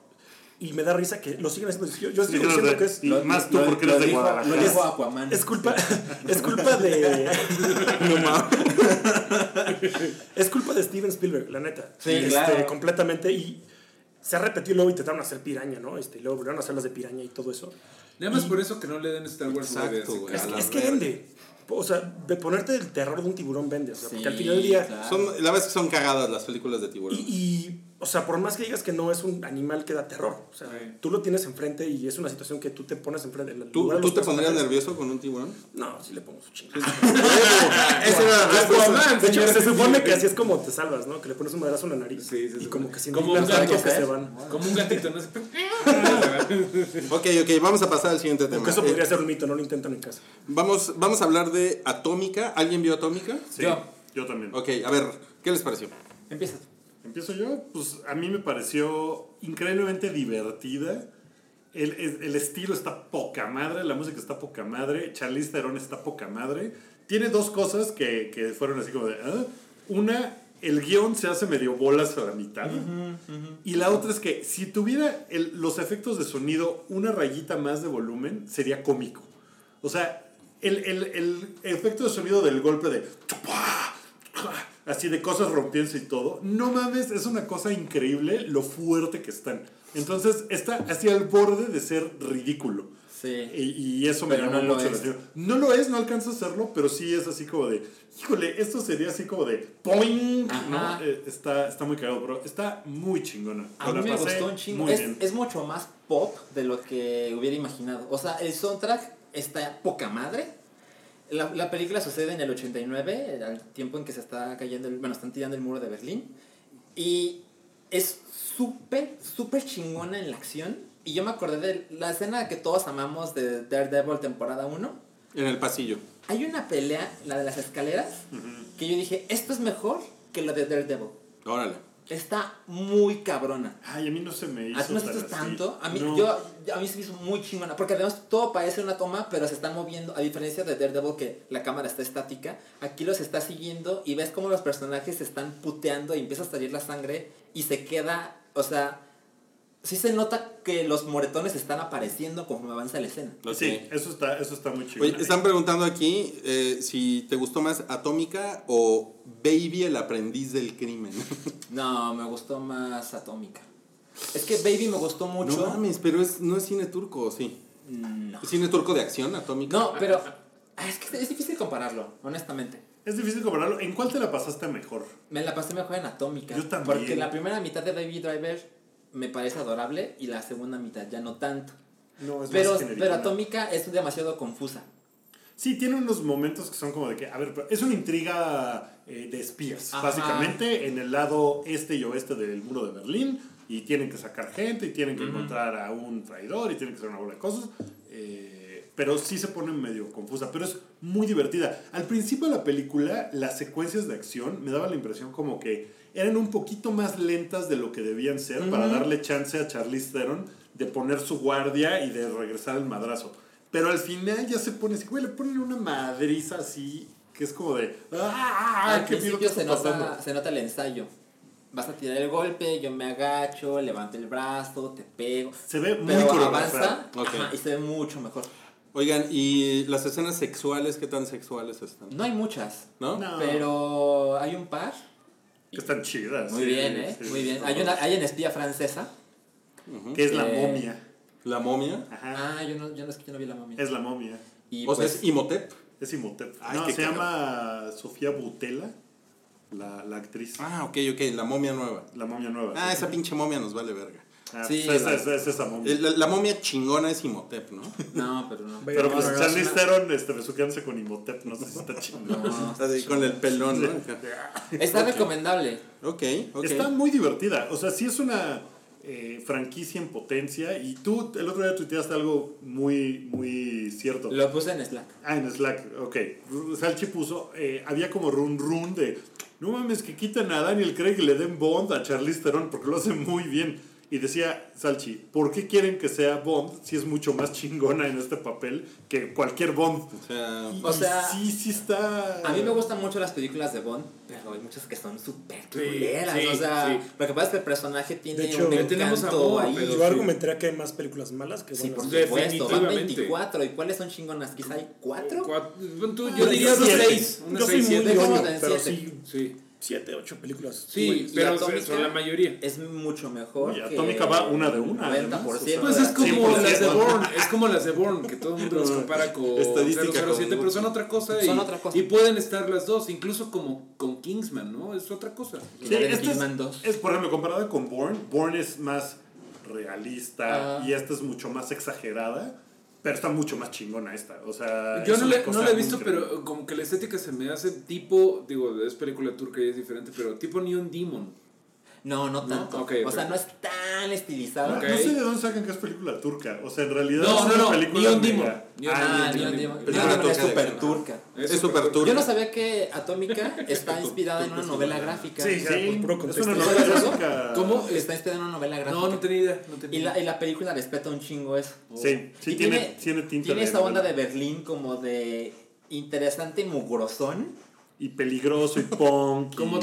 Y me da risa que lo siguen haciendo. Yo, yo sigo diciendo
de-
que es...
y
Lo-
más tú
lo-
porque
lo
eres de
dijo-
Guadalajara.
Lo dijo Aquaman.
Es culpa, es culpa de.
No mames.
Es culpa de Steven Spielberg, la neta.
Sí,
Este,
claro.
Completamente. Y se ha repetido y luego intentaron hacer piraña, ¿no? Este, y luego volvieron a hacer las de piraña y todo eso.
Nada más por eso que no le den Star Wars
Exacto, güey.
Es, es que vende. O sea, de ponerte el terror de un tiburón vende. O sea, porque al final del día.
claro.
Son, la verdad es que son cagadas las películas de tiburón.
Y, y, o sea, por más que digas que no es un animal que da terror. O sea,
Sí.
tú lo tienes enfrente y es una situación que tú te pones enfrente.
¿Tú, ¿tú te pondrías nervioso con un tiburón?
No, sí le pongo su chingada.
Esa era la respuesta.
De hecho, se supone que así es como te salvas, ¿no? Que le pones un madrazo en la nariz.
Sí, sí,
y como que sin
Como un gato,
que
¿eh?
se van.
Como un gatito, ¿no?
Ok, ok, vamos a pasar al siguiente tema.
Aunque eso
Eh,
podría ser un mito, no lo intentan en casa.
vamos, vamos a hablar de Atómica. ¿Alguien vio Atómica?
Sí,
Yo.
yo también.
Ok, a ver, ¿qué les pareció?
Empieza.
Empiezo yo, pues a mí me pareció increíblemente divertida. El, el- estilo está poca madre, la música está poca madre, Charlize Theron está poca madre. Tiene dos cosas que, que fueron así como de... "Ah". Una, el guion se hace medio bolas a la mitad. Y la otra es que si tuviera el- los efectos de sonido una rayita más de volumen, sería cómico. O sea, el, el- el efecto de sonido del golpe de... Así de cosas rompiéndose y todo. No mames, es una cosa increíble lo fuerte que están. Entonces está así al borde de ser ridículo.
Sí.
Y, y eso me llama
no
mucho la atención. No lo es, no alcanza a hacerlo, pero sí es así como de, híjole, esto sería así como de, ¡poing! ¿no? Eh, está, está muy cagado, pero está muy chingona.
A mí me gustó un chingo. Es, es mucho más pop de lo que hubiera imaginado. O sea, el soundtrack está poca madre. La, la película sucede en el 89, al tiempo en que se está cayendo, el, bueno, están tirando el muro de Berlín. Y es súper, súper chingona en la acción. Y yo me acordé de la escena que todos amamos de Daredevil temporada 1.
En el pasillo.
Hay una pelea, la de las escaleras, que yo dije, esto es mejor que la de Daredevil.
Órale.
Está muy cabrona.
Ay, a mí no se me hizo
¿A ti no tanto? A mí,
No.
yo, a mí se me hizo muy chingona. Porque además todo parece una toma, pero se están moviendo. A diferencia de Daredevil, que la cámara está estática. Aquí los está siguiendo y ves cómo los personajes se están puteando y empieza a salir la sangre y se queda. O sea, sí se nota que los moretones están apareciendo conforme avanza la escena.
Sí, eso está, eso está muy chido.
Oye, están preguntando aquí eh, si te gustó más Atómica o Baby el aprendiz del crimen.
No, me gustó más Atómica. Es que Baby me gustó mucho.
No mames, pero es, no es cine turco, ¿o sí.
No.
¿Es cine turco de acción, Atómica?
No, pero. ah, Es que es difícil compararlo, honestamente.
Es difícil compararlo. ¿En cuál te la pasaste mejor?
Me la pasé mejor en Atómica.
Yo también.
Porque la primera mitad de Baby Driver me parece adorable y la segunda mitad ya no tanto.
No, es
Pero,
más
pero. Atómica es demasiado confusa.
Sí, tiene unos momentos que son como de que, a ver, es una intriga eh, de espías,
Ajá.
básicamente, en el lado este y oeste del muro de Berlín, y tienen que sacar gente, y tienen que encontrar a un traidor, y tienen que hacer una bola de cosas, eh, pero sí se pone medio confusa, pero es muy divertida. Al principio de la película, las secuencias de acción me daban la impresión como que eran un poquito más lentas de lo que debían ser para darle chance a Charlize Theron de poner su guardia y de regresar al madrazo. Pero al final ya se pone así, güey, le ponen una madriza así, que es como de, ¡ah!
Al
¿Qué miedo que
principio se nota, se nota el ensayo. Vas a tirar el golpe, yo me agacho, levanto el brazo, te pego.
Se ve muy
Pero avanza
Ok.
ajá, y se ve mucho mejor.
Oigan, ¿y las escenas sexuales qué tan sexuales están?
No hay muchas,
¿No?
No.
pero hay un par.
Que están chidas.
Muy
sí,
bien, ¿eh?
sí.
Muy bien. Hay una, hay en espía francesa.
Que es la
Eh,
momia.
La momia.
Ajá.
Ah, yo no, yo no, es que yo no vi la momia.
Es la momia.
Y
o sea,
pues,
es Imhotep.
Es Imhotep.
Ay,
no, se llama Sofía Butela, la, la actriz.
Ah, ok, ok, la momia nueva.
La momia nueva.
Ah,
sí.
esa pinche momia nos vale verga.
Ah,
Sí,
pues
la-
es, es- es esa momia.
La, la momia chingona es Imhotep, ¿no?
No, pero no.
Pero pues
no, no,
Charlize Theron este, besuqueándose con Imhotep, no sé si está chingón.
No,
Así, con el pelón, ¿no?
Está recomendable.
Ok, ok.
Está muy divertida. O sea, sí es una eh, franquicia en potencia. Y tú el otro día tuiteaste algo muy, muy cierto.
Lo puse en Slack.
Ah, en Slack, ok. Salchi puso, eh, había como run run de, no mames, que quiten a Daniel Craig y le den Bond a Charlize Theron porque lo hace muy bien. Y decía Salchi, ¿por qué quieren que sea Bond si es mucho más chingona en este papel que cualquier Bond?
O sea,
Y-
O sea,
sí, sí está...
A mí me gustan mucho las películas de Bond, pero hay muchas que son súper
Sí,
culeras.
sí,
o sea,
sí.
lo que pasa es que el personaje tiene
De hecho,
un encanto
amor,
ahí.
pero-
Yo
sí.
argumentaría que hay más películas malas que
Sí, por
buenas.
supuesto. Van
Definitivamente.
24. ¿Y cuáles son chingonas? Quizá hay 4.
Cuatro- bueno, tú-
Ah,
yo diría unos
siete.
seis. Unos
Yo soy muy pero sí,
Sí,
siete, ocho películas.
sí,
y
pero
Atómica-
son la mayoría.
Es mucho mejor. Que
Atómica va una de una,
90%.
además, o sea,
Pues es como
100%.
las de Bourne, es como las de Bourne, que todo el mundo los compara con
Estadística
007,
con-
pero son otra cosa y,
Son otra cosa.
y pueden estar las dos, incluso como con Kingsman, ¿no? Es otra cosa.
Y
Sí,
la de
este es,
Kingsman 2.
es, por ejemplo, comparada con Bourne, Bourne es más realista
Ah.
y esta es mucho más exagerada, pero está mucho más chingona esta. O sea,
Yo no, le, no la he visto,
increíble.
pero como que la estética se me hace tipo, digo, es película turca y es diferente, pero tipo Neon Demon.
No, no tanto. O sea, no es tan estilizado.
No,
Ok.
no sé de dónde sacan que es película turca. O sea, en realidad
No,
es
no,
una
no,
película
Neon Demon.
Ah, Neon Demon.
Es súper turca.
Es súper turca.
Yo no sabía que Atómica está inspirada en una novela gráfica.
Sí,
Sí,
por puro
es una novela gráfica.
¿Cómo?
Está inspirada en una novela gráfica.
No, no tenía idea. No tenía
Y la,
idea.
y la película respeta un chingo eso.
Sí, sí
Y
tiene, tiene, tinta
tiene esa onda de Berlín como de interesante y mugrosón.
Y peligroso y punk.
Como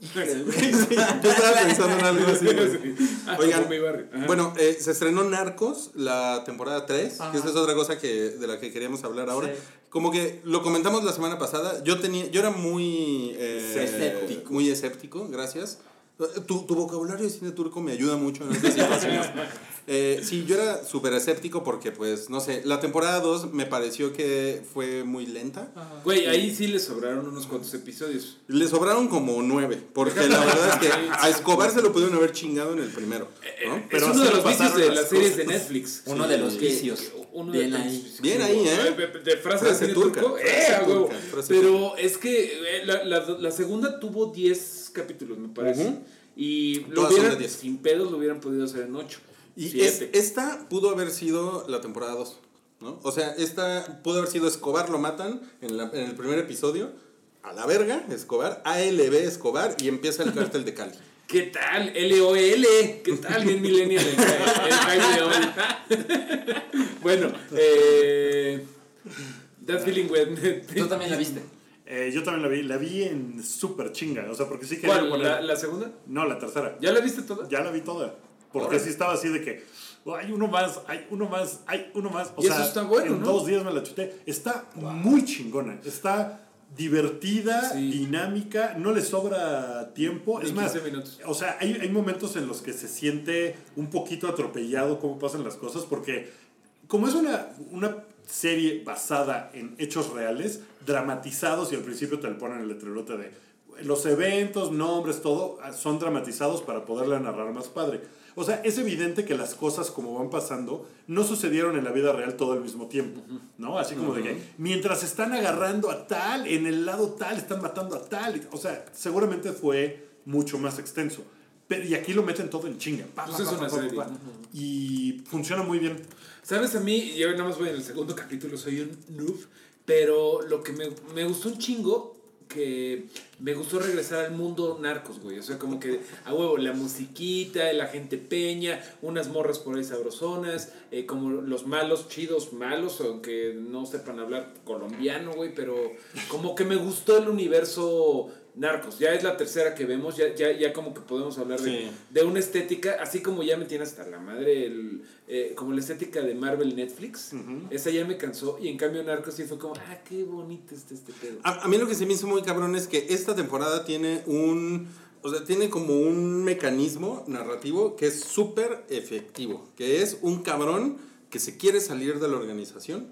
Yo estaba pensando en algo así. güey.
Ah,
Oigan. Bueno, eh, se estrenó Narcos, la temporada 3,
Ajá.
que esa es otra cosa que, de la que queríamos hablar ahora.
Sí.
Como que lo comentamos la semana pasada, yo tenía, yo era muy eh,
Escéptico.
muy escéptico, gracias. Tu, tu vocabulario de cine turco me ayuda mucho en estas situaciones. Eh, sí, yo era súper escéptico porque, pues, no sé, la temporada 2 me pareció que fue muy lenta.
Güey, ahí sí le sobraron unos cuantos episodios.
Le sobraron como nueve, porque la verdad es que a Escobar se lo pudieron haber chingado en el primero. ¿no?
Pero
es uno de los vicios de
las
series de. Netflix.
Uno
Sí.
de los vicios.
Uno
Bien
de
ahí.
Bien ahí, ¿eh?
De, frase,
Frase
de cine
turca,
turco.
frase
Eh,
turca, frase
Pero es que eh, la, la, la segunda tuvo 10 capítulos, me parece. Y lo
Todas
hubieran,
de 10.
sin pedos, lo hubieran podido hacer en 8.
Y es- esta pudo haber sido la temporada 2, ¿no? O sea, esta pudo haber sido Escobar lo matan en, la- en el primer episodio, a la verga, Escobar, ALB Escobar, y empieza el cártel de Cali.
¿Qué tal? LOL. ¿Qué tal? Bien millennial el, el hype de hoy. bueno, eh, That Feeling When...
Tú también la viste.
Eh, yo también la vi, la vi en súper chinga, o sea, porque sí quería
¿Cuál?
poner-
¿La, la segunda?
No, la tercera.
¿Ya la viste toda?
Ya la vi toda. Porque sí estaba así de que "Oh, hay uno más, hay uno más, hay uno más. O
Y
sea,
eso está bueno,
en
¿no?
dos días me la chuté. Está muy chingona. Está divertida,
Sí.
dinámica, no le sobra tiempo. Es más,
15 minutos.
o sea, hay, hay momentos en los que se siente un poquito atropellado cómo pasan las cosas, porque como es una, una serie basada en hechos reales, dramatizados, y al principio te le ponen el letrerote de los eventos, nombres, todo, ah, son dramatizados para poderle narrar más padre. O sea, es evidente que las cosas como van pasando no sucedieron en la vida real todo al mismo tiempo, ¿no? Así como de que mientras están agarrando a tal, en el lado tal, están matando a tal. O sea, seguramente fue mucho más extenso. Pero, y aquí lo meten todo en chinga. pa,
Pues
pa,
es
pa,
una
pa, pa,
serie.
pa. Y funciona muy bien.
¿Sabes? A mí, yo nada más voy en el segundo capítulo, soy un noob, pero lo que me, me gustó un chingo, que me gustó regresar al mundo narcos, güey. O sea, como que, a huevo, la musiquita, la gente peña, unas morras por ahí sabrosonas, eh, como los malos, chidos, malos, aunque no sepan hablar colombiano, güey, pero como que me gustó el universo narcos. Ya es la tercera que vemos, ya, ya, ya como que podemos hablar de,
Sí.
de una estética, así como ya me tiene hasta la madre, el, eh, como la estética de Marvel Netflix. Esa ya me cansó y en cambio Narcos sí fue como, ah, qué bonito está este pedo.
A, a mí lo que se me hizo muy cabrón es que esta temporada tiene un. O sea, tiene como un mecanismo narrativo que es súper efectivo. Que es un cabrón que se quiere salir de la organización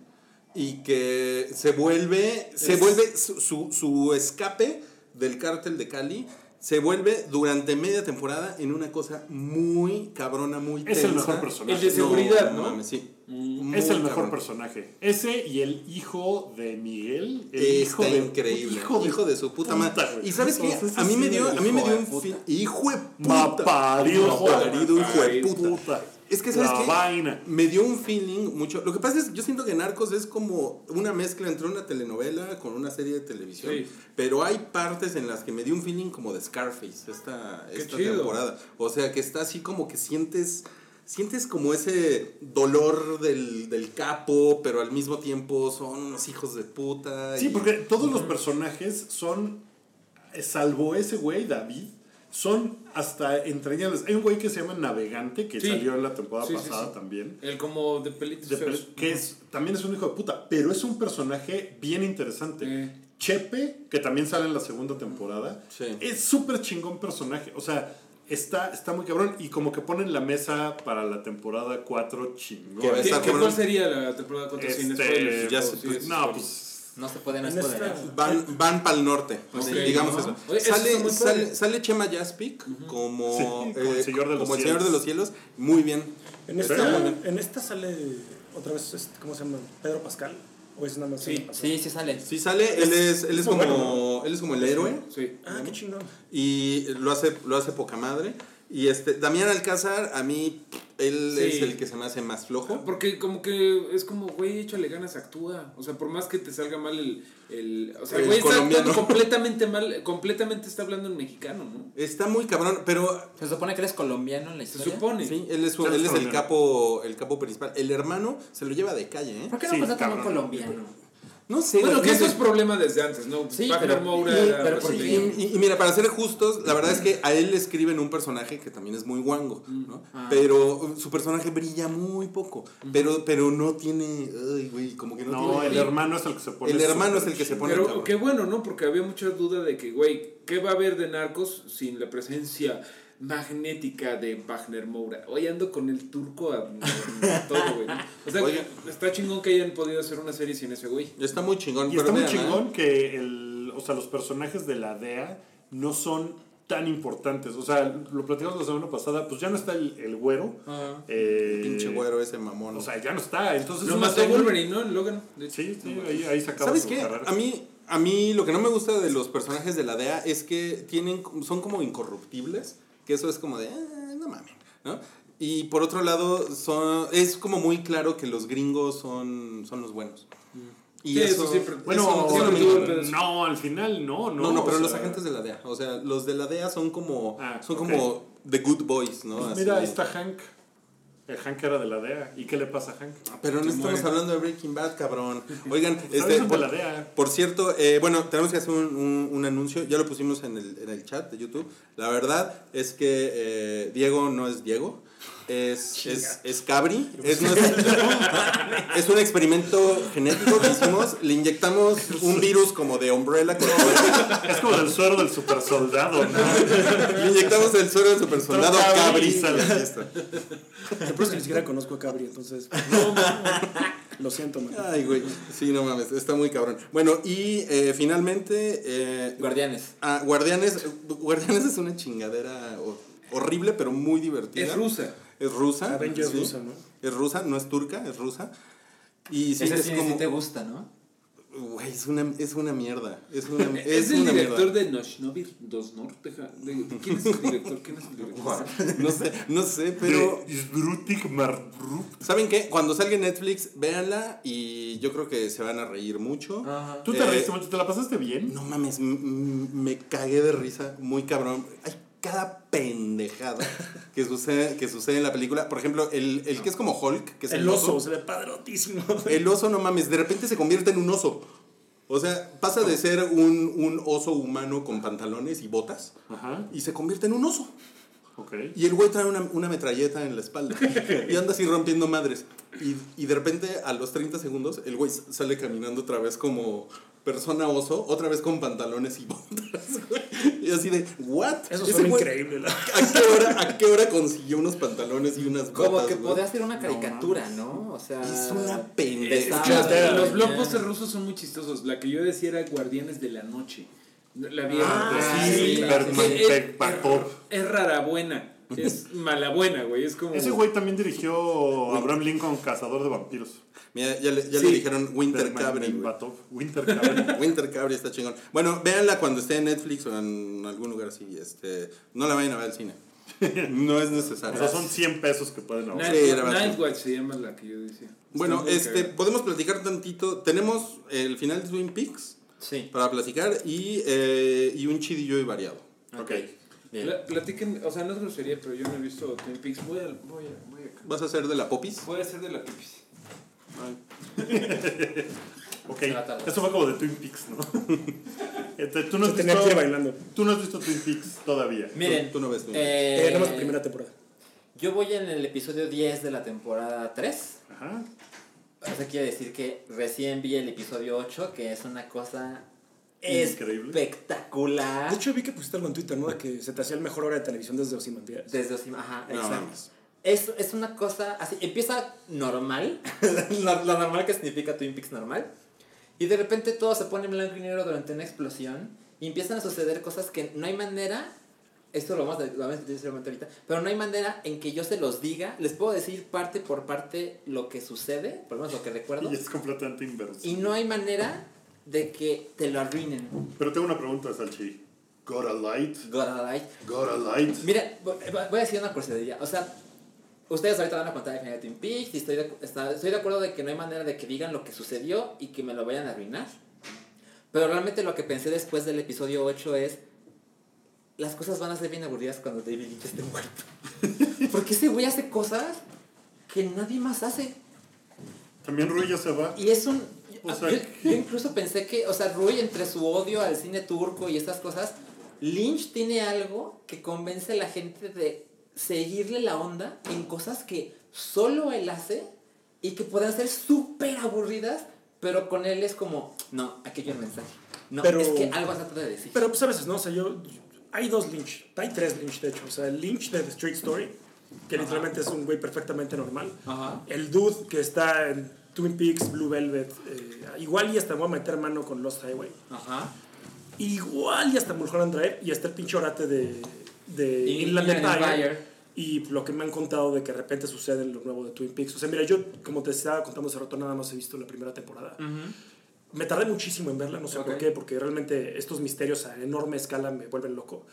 y que se vuelve. Se vuelve su, su, su escape del cártel de Cali. se vuelve durante media temporada en una cosa muy cabrona, muy
Es el mejor personaje.
El de seguridad, ¿no?
mames, sí. Muy
Es el mejor
cabrón.
personaje. Ese y el hijo de Miguel. El
Está
hijo de,
increíble. Hijo de, su puta madre. Y sabes qué? A mí me dio, a mí me
hijo
dio
de
un. Hijo de puta.
Hijo de
hijo de
puta.
Es que, ¿sabes
La
qué?
vaina.
Me dio un feeling mucho. Lo que pasa es que yo siento que Narcos es como una mezcla entre una telenovela con una serie de televisión.
Sí.
Pero hay partes en las que me dio un feeling como de Scarface esta,
Qué
esta
chido.
temporada. O sea, que está así como que sientes. Sientes como ese dolor del, del capo, pero al mismo tiempo son unos hijos de puta.
Sí,
y-
porque todos los personajes son, salvo ese güey, David, son hasta entrañables. Hay un güey que se llama Navegante, que
Sí.
salió en la temporada
Sí,
pasada
sí.
también.
El como de feos.
pel- que es, también es un hijo de puta, pero es un personaje bien interesante.
Eh.
Chepe, que también sale en la segunda temporada,
Sí.
es súper chingón personaje. O sea, está, está muy cabrón. Y como que ponen la mesa para la temporada 4 chingón.
¿Qué, qué-. ¿Cuál sería la temporada 4 sin
Este,
spoilers?
ya pues,
es
No,
spoilers?
pues.
No se pueden
esta-
Van, van para el norte,
Ok,
digamos
¿no?
eso.
Oye, eso
sale,
muy
sale, sale Chema Jaspic como,
Sí, como
eh,
el Señor de los
como el Señor
Cielos.
de los Cielos. Muy bien.
En esta,
muy bien.
en esta sale otra vez, este, ¿cómo se llama? ¿Pedro Pascal? ¿O es más?
Sí?
Sí, sí sale.
Sí sale, él es, él es como,
bueno,
él es como el héroe
Sí.
Ah, qué chingón.
y lo hace, lo hace poca madre. Y este, Damián Alcázar, a mí, él
Sí.
es el que se me hace más flojo.
Porque como que es como, güey, échale ganas, actúa. O sea, por más que te salga mal el... el o sea,
El
güey, está actuando completamente mal, completamente está hablando en mexicano, ¿no?
Está muy cabrón, pero
Se supone que eres colombiano en la
Se
historia.
supone.
sí, él es, él es el capo, el capo principal. El hermano se lo lleva de calle, ¿eh?
¿Por qué no
Sí,
contratan un colombiano?
No sé,
Bueno, que
sé.
es problema desde antes, ¿no?
Sí,
Wagner
pero-
Moura
y-
era
pero ¿por
Sí,
brasileño.
y, y mira, para ser justos, la verdad es que a él le escriben un personaje que también es muy guango, ¿no?
Ah.
Pero su personaje brilla muy poco. Pero, pero no tiene. Ay, güey, como que no,
No,
tiene.
el hermano es el que se pone.
El hermano es el que se pone.
Pero qué bueno, ¿no? Porque había mucha duda de que, güey, ¿qué va a haber de narcos sin la presencia magnética de Wagner Moura? Hoy ando con el turco a, a todo, güey. O sea,
Oye.
está chingón que hayan podido hacer una serie sin ese güey.
Está muy chingón.
Y está muy
¿eh?
chingón que el, o sea, los personajes de la DEA no son tan importantes. O sea, lo platicamos la semana pasada, pues ya no está el, el güero. eh,
Pinche güero ese mamón.
O sea, ya no está. Entonces
Lo mató Wolverine, ¿no? Logan. de hecho.
Sí, sí, ahí, ahí se acaba
¿Sabes
su
qué?
carrera.
A mí, a mí lo que no me gusta de los personajes de la DEA es que tienen, son como incorruptibles. Que eso es como de, "Ah, no mames, ¿no? Y por otro lado, son, es como muy claro que los gringos son, son los buenos. Y
Sí, eso siempre-
Bueno,
eso- eso
no, al final no, no.
No, no, pero los agentes de la DEA. O sea, los de la DEA son como,
Ah,
son como the good boys, ¿no?
pues
Así.
mira, ahí está Hank. El Hank era de la DEA. ¿Y qué le pasa a Hank?
Pero no estamos
muere.
hablando de Breaking Bad, cabrón. Oigan,
Este, de
por,
la DEA.
por cierto, eh, bueno, tenemos que hacer un, un- un anuncio. Ya lo pusimos en el, en el chat de YouTube. La verdad es que eh, Diego no es Diego. Es, es, es Cabri. Es, nuestro- es un experimento genético que hicimos. Le inyectamos un virus como de Umbrella. con-
Es como el suero del super soldado, ¿no?
Le inyectamos el suero del super soldado
Cabri
Cabri.
es que ni siquiera conozco a Cabri, entonces. Lo siento, man.
Ay, güey. Sí, no mames. Está muy cabrón. Bueno, y eh, finalmente. eh,
Guardianes.
Ah, Guardianes, Guardianes es una chingadera horrible, pero muy divertida.
Es rusa.
Es rusa.
Avengers
sí.
rusa, ¿no?
Es rusa, no es turca, es rusa. Y sí,
Ese
es
sí, sí
como.
te gusta, ¿no?
Güey, es una, es una mierda. Es una,
Es,
es
el
una
director
mierda.
de Noshnovir Dosnor. Deja, de, ¿Quién es el director? ¿Quién es el director?
No sé, no sé, pero. ¿Saben qué? Cuando salga Netflix, véanla y yo creo que se van a reír mucho.
Ajá.
¿Tú te
Eh,
reíste mucho? ¿Te la pasaste bien?
No mames, me cagué de risa, muy cabrón. Hay cada pendejada que sucede, que sucede en la película. Por ejemplo, el, el que es como Hulk, que es el,
El oso, se ve padrotísimo.
El oso, no mames, de repente se convierte en un oso. O sea, pasa de ser un, un oso humano con pantalones y botas
Ajá,
y se convierte en un oso.
Ok.
Y el güey trae una, una metralleta en la espalda y anda así rompiendo madres. Y, y de repente, a los 30 segundos, el güey sale caminando otra vez como persona oso, otra vez con pantalones y botas, güey. Y así de, ¿what?
Eso
güey,
increíble. la-
¿a qué, hora, ¿A qué hora consiguió unos pantalones y unas botas?
Como que podría ser una caricatura, ¿no? O sea.
Es una
está-
pendeja.
Los,
Chatera.
los blockbusters rusos son muy chistosos. La que yo decía era Guardianes de la Noche. La vieron.
Ah,
sí,
sí,
sí,
Bergman,
es- es, rara buena. Es mala buena, güey. Es como.
Ese güey también dirigió Abraham Lincoln, Cazador de Vampiros.
Mira, ya le, ya
Sí.
le dijeron Winter Cabri.
Winter Cabri.
Winter Cabri está chingón. Bueno, véanla cuando esté en Netflix o en algún lugar así. Este, no la vayan a ver al cine. No es
O
necesario.
sea, son 100 pesos que pueden ahorrar.
Sí.
Nightwatch se llama la que yo decía.
Bueno, este, podemos platicar tantito. Tenemos el final de Twin Peaks
Sí.
para platicar y, eh, y un chidillo y variado.
Ok.
Bien.
Pla- platiquen, o sea, no es grosería, pero yo no he visto Twin Peaks. Voy a, voy a, voy a,
¿Vas a hacer de la popis?
voy a hacer de la pipis.
Ok, eso fue como de Twin Peaks, ¿no? Este, tú, no has
tenía que ir
visto,
bailando.
tú no has visto Twin Peaks todavía.
Miren,
Tú- tú no ves, no.
eh,
Eh, más primera temporada.
yo voy en el episodio 10 de la temporada 3.
Ajá.
Eso quiere decir que recién vi el episodio 8, que es una cosa
Increíble.
espectacular.
De hecho, vi que pusiste algo en Twitter, ¿no? De que se te hacía el mejor hora de televisión desde Ozymandias.
Desde Ozyma- ajá,
No
exacto.
mames.
Es, es una cosa así, empieza normal, lo, lo normal que significa Twin Peaks normal, y de repente todo se pone en blanco y negro durante una explosión, y empiezan a suceder cosas que no hay manera, esto lo vamos a, lo vamos a ahorita, pero no hay manera en que yo se los diga, les puedo decir parte por parte lo que sucede, por lo menos lo que recuerdo,
Y es completamente inverso.
y no hay manera de que te lo arruinen.
Pero tengo una pregunta, Salchi. ¿Got a light?
God alive.
¿Got a light?
Mira, voy a decir una curiosidad. O sea, ustedes ahorita van a contar de Twin Peaks y estoy de, está- estoy de acuerdo de que no hay manera de que digan lo que sucedió y que me lo vayan a arruinar. Pero realmente lo que pensé después del episodio 8 es, las cosas van a ser bien aburridas cuando David Lynch esté muerto. Porque ese güey hace cosas que nadie más hace.
También Rui ya se va.
Y es un...
O sea,
yo,
¿qué?
yo incluso pensé que, o sea, Rui entre su odio al cine turco y estas cosas, Lynch tiene algo que convence a la gente de seguirle la onda en cosas que solo él hace y que pueden ser súper aburridas, pero con él es como, no, aquí hay un mensaje. No,
Pero-
es que algo se trata de decir.
Pero pues a veces, ¿no? O sea, yo... Hay dos Lynch. Hay tres Lynch, de hecho. O sea, el Lynch de The Street Story, que literalmente es un güey perfectamente normal.
Ajá.
El dude que está en Twin Peaks, Blue Velvet. eh, igual y hasta voy a meter mano con Lost Highway.
Ajá.
Igual y hasta Mulholland Drive. Y hasta el pinche orate de, de
Y-
Inland Empire. Y lo que me han contado de que de repente sucede en lo nuevo de Twin Peaks. O sea, mira, yo, como te estaba contando hace rato, nada más he visto la primera temporada. Me tardé muchísimo en verla, no sé
Ok.
por qué, porque realmente estos misterios a enorme escala me vuelven loco.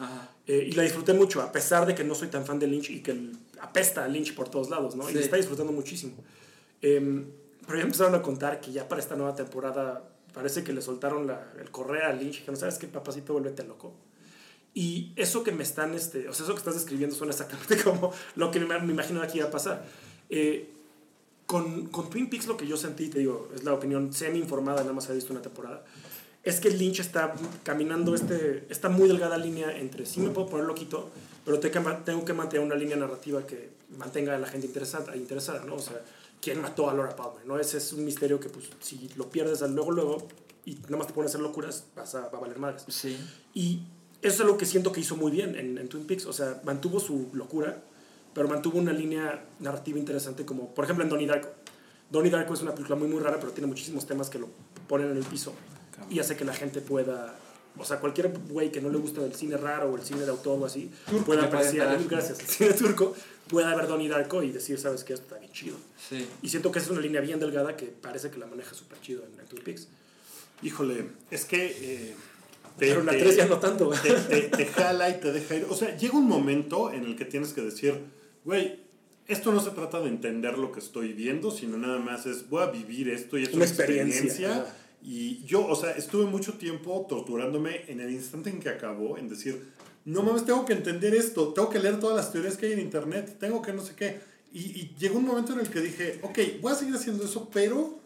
Eh, y la disfruté mucho, a pesar de que no soy tan fan de Lynch y que apesta a Lynch por todos lados, ¿no? Y
Sí.
la está disfrutando muchísimo. Em, pero ya empezaron a contar que ya para esta nueva temporada parece que le soltaron la- el correa a Lynch, que no sabes qué, papacito, vuélvete loco. Y eso que me están, este, o sea, eso que estás describiendo suena exactamente como lo que me, me imagino que iba a pasar. Eh, con, con Twin Peaks lo que yo sentí, te digo, es la opinión semi informada, nada más he visto una temporada, es que Lynch está caminando este, esta muy delgada línea entre sí me puedo poner loquito, pero te- tengo que mantener una línea narrativa que mantenga a la gente interesada, interesada ¿no? O sea, ¿quién mató a Laura Palmer? ¿no? Ese es un misterio que, pues, si lo pierdes luego, luego, y nada más te pones a hacer locuras, vas a, va a valer madres.
Sí.
Y eso es algo que siento que hizo muy bien en, en Twin Peaks. O sea, mantuvo su locura, pero mantuvo una línea narrativa interesante, como por ejemplo en Donnie Darko. Donnie Darko es una película muy, muy rara, pero tiene muchísimos temas que lo ponen en el piso y hace que la gente pueda. O sea, cualquier güey que no le gusta el cine raro o el cine de autor o así, pueda
le puede
apreciar, gracias, el cine turco, pueda ver Donnie Darko y decir, sabes que esto está bien chido.
Sí.
Y siento que es una línea bien delgada que parece que la maneja súper chido en, Twin Peaks.
Híjole, es que. eh, te-
Pero la
te-
3 ya no tanto.
te, te- te jala y te deja ir. O sea, llega un momento en el que tienes que decir, güey, esto no se trata de entender lo que estoy viendo, sino nada más es, voy a vivir esto y es
Una experiencia,
experiencia. Y yo, o sea, estuve mucho tiempo torturándome en el instante en que acabó, en decir, no mames, tengo que entender esto, tengo que leer todas las teorías que hay en internet, tengo que no sé qué. Y, y llegó un momento en el que dije, ok, voy a seguir haciendo eso, pero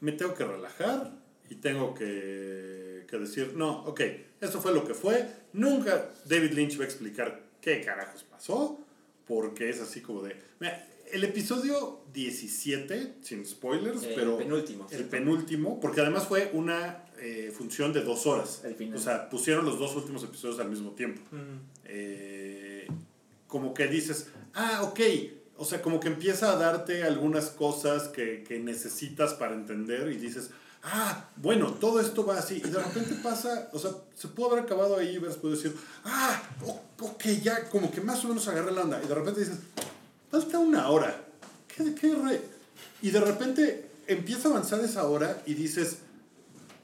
me tengo que relajar y tengo que, que decir, no, ok, eso fue lo que fue. Nunca David Lynch va a explicar qué carajos pasó, porque es así como de... Mira, el episodio 17, sin spoilers,
El
pero...
penúltimo,
El
sí.
penúltimo, porque además fue una eh, función de dos horas.
El final.
O sea, pusieron los dos últimos episodios al mismo tiempo. Eh, como que dices, ah, ok. O sea, como que empieza a darte algunas cosas que, que necesitas para entender y dices, ah, bueno, todo esto va así. Y de repente pasa, o sea, se pudo haber acabado ahí y hubieras podido decir, ah, ok, ya como que más o menos agarré la onda. Y de repente dices, falta una hora. ¿Qué, qué re? Y de repente empieza a avanzar esa hora y dices,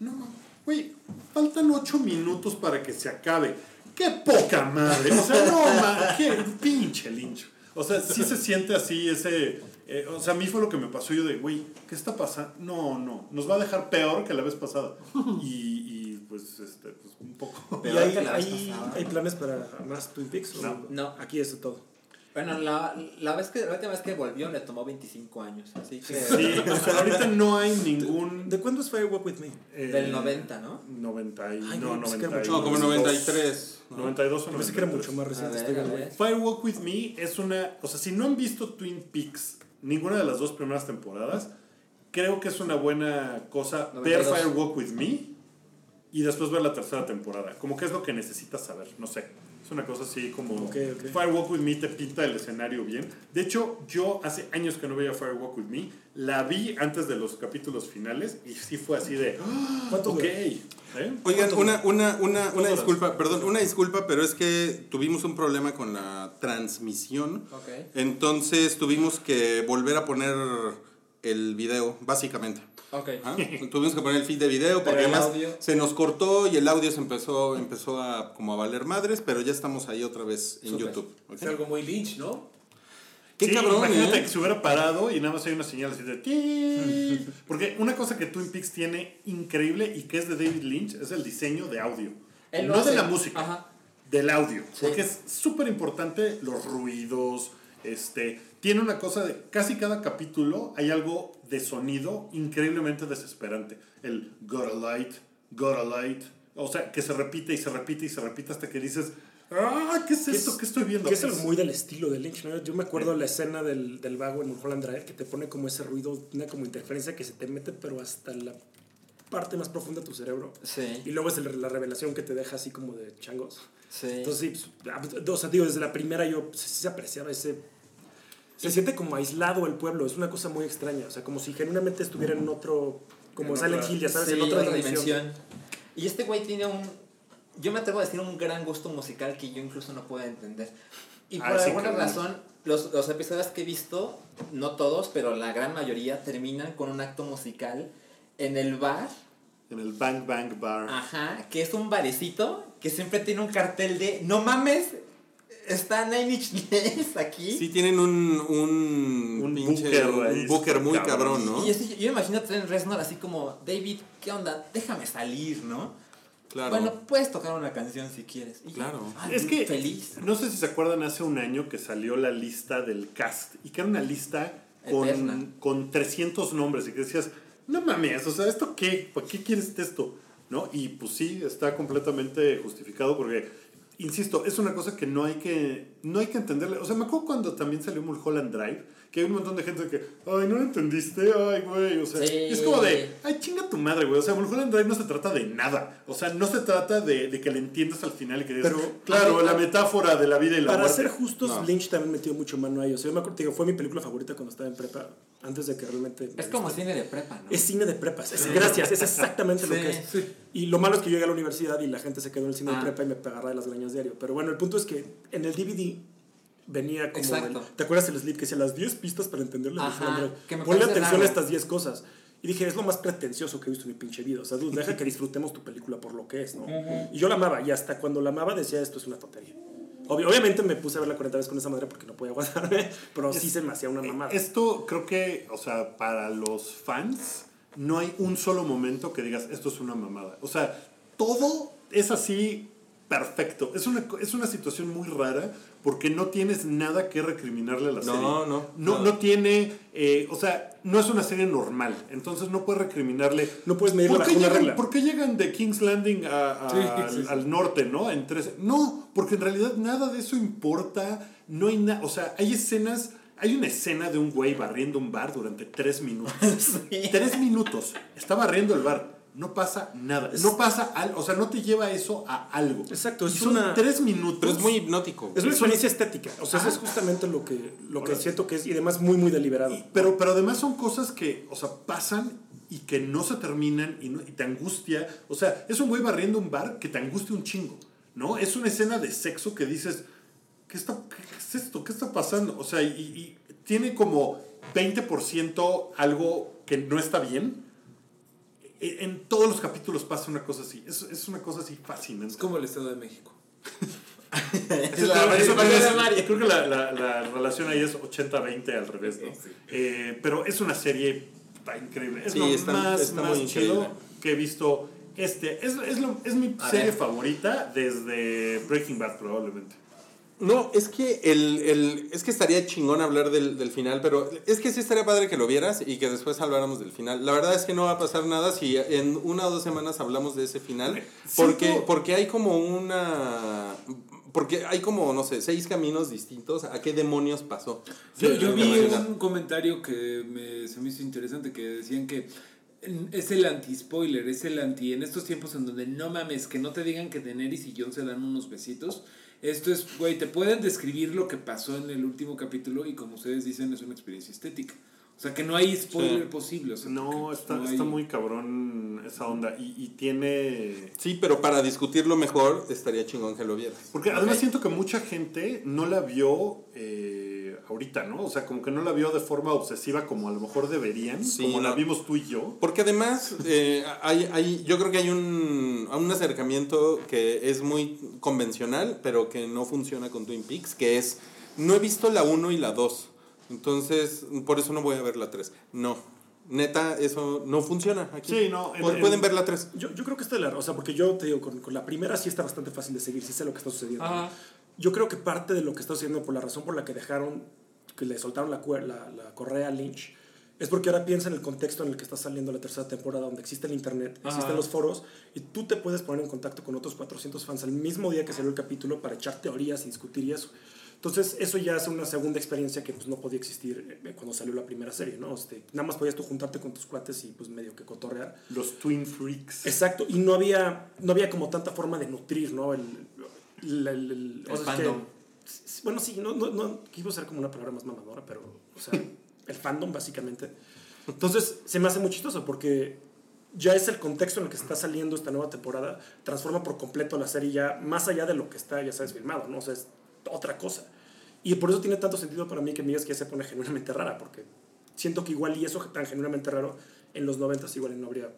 no, güey, faltan ocho minutos para que se acabe. ¡Qué poca madre! O sea, no, ma, qué pinche lincho. O sea, sí se siente así ese... eh, o sea, a mí fue lo que me pasó. Yo de, güey, ¿qué está pasando? No, no, nos va a dejar peor que la vez pasada. Y, y, pues, este, pues, un poco...
¿Y
Peor
hay,
que la vez
hay,
pasada.
hay planes para más Twin Peaks? o
No.
No.
Aquí es todo.
Bueno, la, la, vez que, la última vez que volvió le tomó 25 años, así que...
Sí, o sea, ahorita no hay ningún...
¿De cuándo es Firewalk With Me?
eh,
Del 90, ¿no?
90 y,
Ay,
no,
no, pensé que era
90
No, como 93. ¿no?
92 o
Pensé que era
93.
mucho más reciente.
With Me es una. O sea, si no han visto Twin Peaks, ninguna de las dos primeras temporadas, creo que es una buena cosa ver
92.
Firewalk With Me y después ver la tercera temporada. Como que es lo que necesitas saber, no sé. Es una cosa así como.
Ok, ok.
Firewalk With Me te pinta el escenario bien. De hecho, yo hace años que no veía Firewalk With Me. La vi antes de los capítulos finales y sí fue así de. ¡Ah!
¿Cuánto
ok. ¿eh?
Oigan, una, una, una, una disculpa, perdón, una disculpa, pero es que tuvimos un problema con la transmisión. Entonces tuvimos que volver a poner el video, básicamente.
Ok.
Ajá. Tuvimos que poner el feed de video porque además
audio.
se nos cortó y el audio se empezó, empezó a como a valer madres, pero ya estamos ahí otra vez en. YouTube.
algo muy Lynch, ¿no?
Qué
Sí,
cabrón,
imagínate
¿eh?
que se hubiera parado y nada más hay una señal así de ti. Porque una cosa que Twin Peaks tiene increíble y que es de David Lynch es el diseño de audio.
Él
no de la música,
Ajá.
del audio.
Sí.
Porque es súper importante los ruidos. Este, tiene una cosa de casi cada capítulo hay algo de sonido increíblemente desesperante. El got a light, got a light. O sea, que se repite y se repite y se repite hasta que dices, ah, ¿qué es esto?
es-
¿Qué estoy viendo?
Que es algo muy del estilo de Lynch, ¿no? Yo me acuerdo la escena del, del vago en Mulholland Drive que te pone como ese ruido, una como interferencia que se te mete pero hasta la parte más profunda de tu cerebro.
Sí.
Y luego es el- la revelación que te deja así como de changos.
Sí.
Entonces, sí, pues, ah, o sea, digo, desde la primera yo sí se apreciaba ese... Se siente como aislado el pueblo, es una cosa muy extraña, o sea, como si genuinamente estuviera en otro, como
En
Silent
otra-
Hill, ya sabes,
Sí,
en otra, dimensión.
Y este güey tiene un. Yo me atrevo a decir un gran gusto musical que yo incluso no puedo entender. Y por
Ah, sí,
alguna razón, los, los episodios que he visto, no todos, pero la gran mayoría, terminan con un acto musical en el bar.
En el Bang Bang Bar.
Ajá, que es un barecito que siempre tiene un cartel de no mames, está Nine Inch Nails aquí.
Sí tienen un un,
Un
pinche-
booker
un booker muy
cabrón.
cabrón, ¿no?
Y así- yo me imagino a Trent Reznor así como, David, ¿qué onda? Déjame salir, ¿no?
Claro.
Bueno, puedes tocar una canción si quieres. Y.
Claro.
Es que,
Feliz.
no sé si se acuerdan, hace un año que salió la lista del cast y que era una lista
Eterna.
con, con 300 nombres y que decías, no mames, o sea, ¿esto qué? ¿Para qué quieres esto? ¿No? Y pues sí, está completamente justificado porque, insisto, es una cosa que no hay que, no hay que entenderle. O sea, me acuerdo cuando también salió Mulholland Drive, que hay un montón de gente que, ay, no lo entendiste, ay, güey, o sea,
Sí.
es como de, ay, chinga tu madre, güey, o sea, Mulholland Drive no se trata de nada, o sea, no se trata de, de que le entiendas al final y que digas,
Pero-
claro,
Ajá.
la metáfora de la vida y la
Para
muerte.
ser justos,
No.
Lynch también metió mucho mano ahí. O sea, yo me acuerdo, digo, fue mi película favorita cuando estaba en prepa, antes de que realmente...
Es como cine de prepa, ¿no?
Es cine de prepas. es- gracias, es exactamente lo que es.
sí.
Y lo malo es que yo llegué a la universidad y la gente se quedó en el cine
Ah.
de prepa y me agarraba de las greñas diario. Pero bueno, el punto es que en el DVD venía como.
Exacto.
el- ¿Te acuerdas el slip que decía las 10 pistas para entenderle?
Ajá, que me
Ponle atención
raro.
a estas 10 cosas. Y dije, es lo más pretencioso que he visto en mi pinche vida. O sea, dude, deja que disfrutemos tu película por lo que es, ¿no? Y yo la amaba. Y hasta cuando la amaba decía, esto es una tontería. Obvio- obviamente me puse a verla 40 veces con esa madre porque no podía aguantarme. Pero sí se me hacía una mamada.
Esto creo que, o sea, para los fans, no hay un solo momento que digas, esto es una mamada. O sea, todo es así perfecto. Es una, es una situación muy rara porque no tienes nada que recriminarle a la
No,
serie.
no,
No,
no.
no tiene, eh, o sea, no es una serie normal. Entonces no puedes recriminarle.
No puedes medirla
¿Por qué, llegan,
regla.
por qué llegan de King's Landing a- a-
Sí,
al,
sí, sí.
al norte, no? En tres, no, porque en realidad nada de eso importa. No hay nada, o sea, hay escenas, hay una escena de un güey barriendo un bar durante tres minutos.
Sí.
Tres minutos. Está barriendo el bar. No pasa nada. No pasa algo. O sea, no te lleva eso a algo.
Exacto,
Y
es
son
una-
tres minutos.
Pero es muy hipnótico.
Es una experiencia estética. O sea, eso es justamente lo que, lo que siento que es. Y además muy, muy deliberado.
Y- pero, pero además son cosas que, o sea, pasan y que no se terminan y, no- y te angustia. O sea, es un güey barriendo un bar que te angustia un chingo, ¿no? Es una escena de sexo que dices, ¿qué, está, qué, qué es esto? ¿Qué está pasando? O sea, y, y tiene como 20% algo que no está bien. E- En todos los capítulos pasa una cosa así. Es, es una cosa así fascinante.
Es como el Estado de México.
Eso
La
creo- eso es-. Creo que la, la- la relación ahí es 80-20 al revés, ¿no? Eh, pero es una serie increíble. Es
Sí,
lo
está-
más,
está
más
muy
chido que he visto. Este, es, es, lo- es mi
A
serie
ver.
favorita desde Breaking Bad, probablemente.
No, es que el, el- es que estaría chingón hablar del, del final, pero es que sí estaría padre que lo vieras y que después habláramos del final. La verdad es que no va a pasar nada si en una o dos semanas hablamos de ese final, porque, porque hay como una... Porque hay como, no sé, seis caminos distintos a qué demonios pasó.
Yo, vi un comentario que me, se me hizo interesante que decían que es el anti-spoiler, es el anti... En estos tiempos en donde no mames, que no te digan que Daenerys y Jon se dan unos besitos. Esto es, güey, te pueden describir lo que pasó en el último capítulo y como ustedes dicen es una experiencia estética. O sea que no hay spoiler
Sí.
posible. O sea,
No, está,
no hay-
está muy cabrón esa onda. Y, y tiene.
Sí, pero para discutirlo mejor estaría chingón que lo vieras.
Porque además siento que mucha gente no la vio eh, ahorita, ¿no? O sea, como que no la vio de forma obsesiva como a lo mejor deberían,
Sí,
como la
no.
vimos tú y yo.
Porque además, eh, hay, hay, yo creo que hay un, un acercamiento que es muy convencional, pero que no funciona con Twin Peaks, que es, no he visto la 1 y la 2, entonces por eso no voy a ver la 3. No, neta, eso no funciona aquí.
Sí, no, en-
Pu-
en-
Pueden ver la 3.
Yo, yo creo que esta es la. O sea, porque yo te digo, con, con la primera sí está bastante fácil de seguir, sí sé lo que está sucediendo.
Ajá.
Yo creo que parte de lo que está sucediendo por la razón por la que dejaron, que le soltaron la, la, la correa a Lynch, es porque ahora piensa en el contexto en el que está saliendo la tercera temporada, donde existe el internet,
Ajá.
existen los foros, y tú te puedes poner en contacto con otros 400 fans al mismo día que salió el capítulo para echar teorías y discutir y eso. Entonces, eso ya hace una segunda experiencia que pues, no podía existir eh, cuando salió la primera serie, ¿no? Este, nada más podías tú juntarte con tus cuates y pues medio que cotorrear.
Los Twin Freaks.
Exacto, y no había, no había como tanta forma de nutrir, ¿no? El, el, el- el-
El
o sea, es que-
fandom.
bueno, sí, no, no, no quiero usar como una palabra más mamadora, pero, o sea, el fandom básicamente. Entonces, se me hace muy chistoso porque ya es el contexto en el que está saliendo esta nueva temporada, transforma por completo la serie ya más allá de lo que está, ya sabes, filmado, ¿no? O sea, es otra cosa. Y por eso tiene tanto sentido para mí que me digas que ya se pone genuinamente rara, porque siento que igual y eso tan genuinamente raro en los 90 igual no habría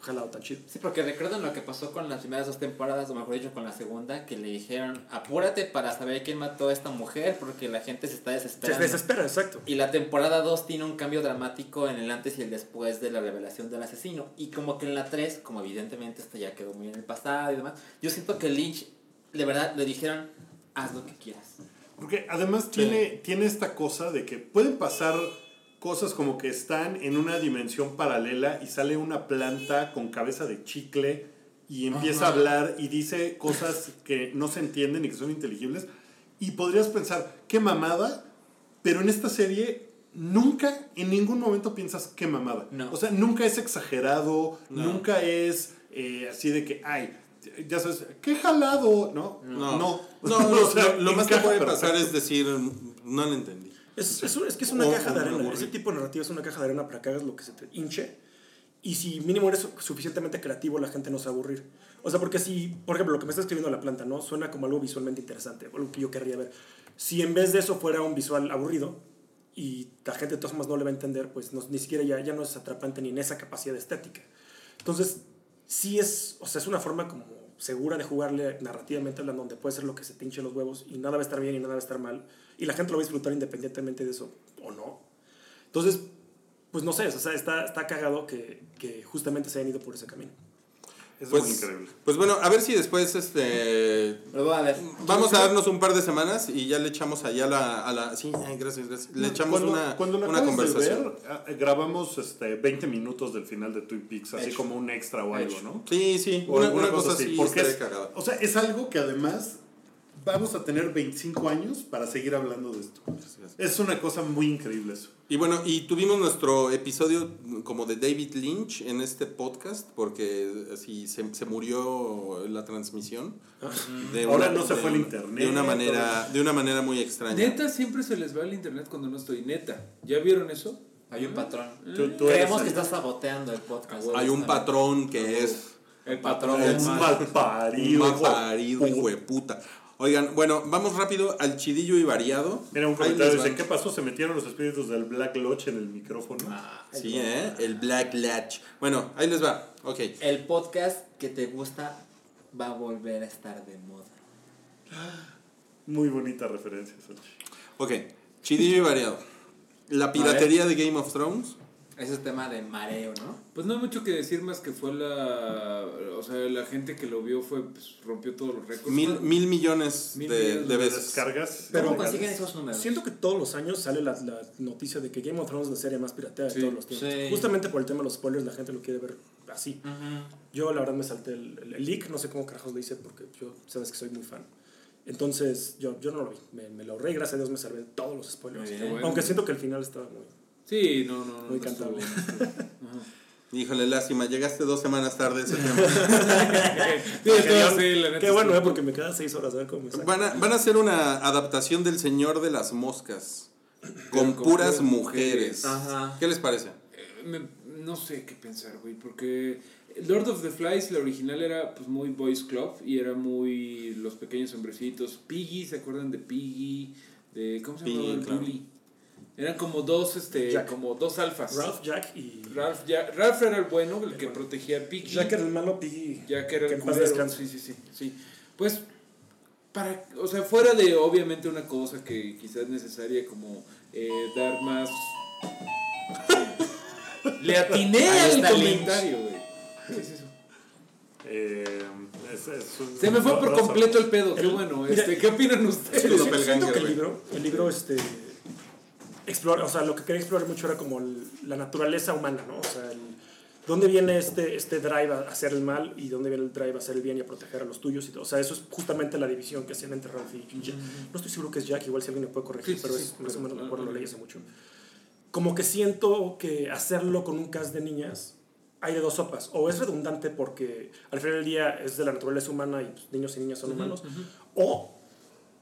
jalado tan chido.
Sí, porque recuerdan lo que pasó con las primeras dos temporadas, o mejor dicho, con la segunda, que le dijeron, apúrate para saber quién mató a esta mujer, porque la gente se está
Se
desesperando.
desespera, exacto.
Y la temporada 2 tiene un cambio dramático en el antes y el después de la revelación del asesino. Y como que en la 3, como evidentemente esto ya quedó muy en el pasado y demás, yo siento que Lynch, de verdad, le dijeron, haz lo que quieras.
Porque además tiene, tiene esta cosa de que pueden pasar cosas como que están en una dimensión paralela y sale una planta con cabeza de chicle y empieza a
Ajá.
hablar y dice cosas que no se entienden y que son inteligibles. Y podrías pensar, qué mamada, pero en esta serie nunca, en ningún momento piensas qué mamada.
No.
O sea, nunca es exagerado,
No.
nunca es eh, así de que, ay, ya sabes, qué jalado, ¿no?
No,
No,
no,
O
lo,
sea,
lo- lo más que puede pasar
perfecto.
es decir, no lo entendí.
Es, es, es que es una
O-
caja de arena.
aburrí.
Ese tipo de narrativa es una caja de arena para que hagas lo que se te hinche. Y si mínimo eres suficientemente creativo, la gente no se va a aburrir. O sea, porque si, por ejemplo, lo que me está escribiendo la planta, ¿no? Suena como algo visualmente interesante, o algo que yo querría ver. Si en vez de eso fuera un visual aburrido y la gente de todas formas no le va a entender, pues no- ni siquiera ya, ya no es atrapante ni en esa capacidad estética. Entonces, sí es, o sea, es una forma como segura de jugarle narrativamente hablando, donde puede ser lo que se te hinche los huevos y nada va a estar bien y nada va a estar mal. Y la gente lo va a disfrutar independientemente de eso o no. Entonces, pues no sé, o sea, está, está cagado que, que justamente se hayan ido por ese camino.
Es
Pues,
muy increíble.
pues bueno, a ver si después este
voy a ver.
vamos a darnos un par de semanas y ya le echamos allá la, a la sí, gracias, gracias. Le echamos
cuando,
una,
cuando la
una conversación.
ver, ah, grabamos este, 20 minutos del final de Twin Peaks, así
Hecho.
como un extra o algo,
Hecho.
¿no?
Sí, sí,
O
una,
alguna
una cosa así
porque es,
cagada.
o sea, es algo que además vamos a tener 25 años para seguir hablando de esto. Es una cosa muy increíble eso.
Y bueno, y tuvimos nuestro episodio como de David Lynch en este podcast, porque así se, se murió la transmisión. De
Ahora no se
de
fue el internet,
De una manera, de una manera muy extraña.
Neta, siempre se les va el internet cuando no estoy. Neta. ¿Ya vieron eso?
Hay un patrón.
Tú- tú eres
Creemos que estás saboteando el podcast.
Hay un patrón que es
El patrón
Es un
mal.
mal parido.
un parido, hijo de puta. Oigan, bueno, vamos rápido al chidillo y variado.
Mira, un comentario dice, ¿qué pasó? Se metieron los espíritus del Black Lodge en el micrófono.
Sí, ¿eh? El Black Latch. Bueno, ahí les va. Ok.
El podcast que te gusta va a volver a estar de moda.
Muy bonita referencia, Salchi.
Ok. Chidillo y variado. La piratería de Game of Thrones.
Ese es tema de mareo, ¿no?
Pues no hay mucho que decir más que fue la. O sea, la gente que lo vio fue. Pues, rompió todos los récords.
Mil, mil millones
Mil
de,
millones
de
de
veces.
Descargas.
Pero-
¿Cómo consiguen esos números?
Siento que todos los años sale la, la noticia de que Game of Thrones es la serie más pirateada de
Sí,
todos los tiempos.
sí.
Justamente por el tema de los spoilers, la gente lo quiere ver así.
Ujú.
Yo la verdad me salté el, el- el leak, no sé cómo carajos lo hice porque yo sabes que soy muy fan. Entonces yo, yo no lo vi, me, me lo ahorré gracias a Dios me salvé de todos los spoilers.
Muy bien.
Bueno.
Aunque siento que el final estaba muy...
Sí, no, no, no.
Muy
no
cantable.
Híjole, lástima, llegaste dos semanas tarde ese tema.
Sí, todo, sí, la neta
Qué bueno, eh, porque me quedan seis horas a ver cómo me.
Van a, van a hacer una adaptación del Señor de las Moscas. Con
con
puras mujeres.
Ajá.
¿Qué les parece?
Eh, me- no sé qué pensar, güey, porque Lord of the Flies, la original era pues muy Boys Club y era muy los pequeños hombrecitos. Piggy, ¿se acuerdan de Piggy? De, ¿Cómo se
Piggy,
llamaba? el
claro.
Bully. Eran como dos, este,
Jack.
como dos alfas.
Ralph, Jack y...
Ralph, ya- Ralph era el bueno, el que protegía a Piggy.
Jack era el malo, Piggy.
Jack era
Que
el culero. Sí, sí, sí, sí. Pues, para, o sea, fuera de obviamente una cosa que quizás es necesaria como eh, dar más... Le atiné al comentario, güey. ¿Qué es eso?
Eh, es- es un-
Se me fue por completo el pedo, qué
El-
bueno.
mira,
Este, ¿Qué opinan ustedes?
Que el
güey.
libro, el libro este, explora, o sea, lo que quería explorar mucho era como el- la naturaleza humana, ¿no? O sea, el, dónde viene este, este drive a hacer el mal y dónde viene el drive a hacer el bien y a proteger a los tuyos y todo. O sea, eso es justamente la división que hacían entre Ralph y Jack. No estoy seguro que es Jack, igual si alguien me puede corregir,
Sí, sí,
pero
sí,
es más o menos me acuerdo, lo leí hace mucho. Como que siento que hacerlo con un cast de niñas hay de dos sopas. O es redundante porque al final del día es de la naturaleza humana y pues, niños y niñas son humanos. O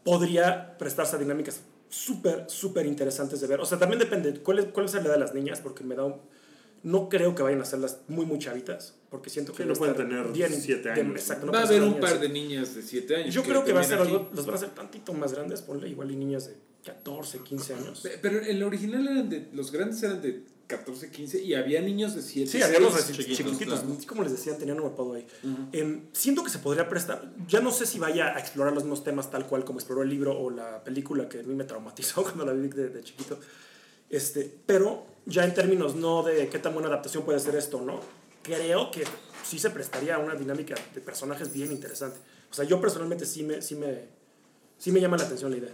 podría prestarse a dinámicas súper, súper interesantes de ver. O sea, también depende cuál es, cuál es la edad de las niñas, porque me da un... No creo que vayan a hacerlas muy, muy chavitas, porque siento que
Sí, no
va a
pueden tener
bien-
siete
bien-
años.
exacto, no
Va a
pueden
haber
ser
un par de niñas de 7 años.
Yo creo que va a ser algo, los van a hacer tantito más grandes, ponle igual y niñas de 14, 15 años.
Pe- Pero el original eran de. Los grandes eran de 14, 15 y había niños de 7.
Sí, había los
chiquitos,
chiquititos,
claro.
como les decían, tenían un apodo ahí. Em, siento que se podría prestar, ya no sé si vaya a explorar los mismos temas tal cual como exploró el libro o la película que a mí me traumatizó cuando la vi de, de chiquito, este, pero ya en términos no de qué tan buena adaptación puede ser esto, ¿no? Creo que sí se prestaría a una dinámica de personajes bien interesante. O sea, yo personalmente sí me, sí me, sí me llama la atención la idea.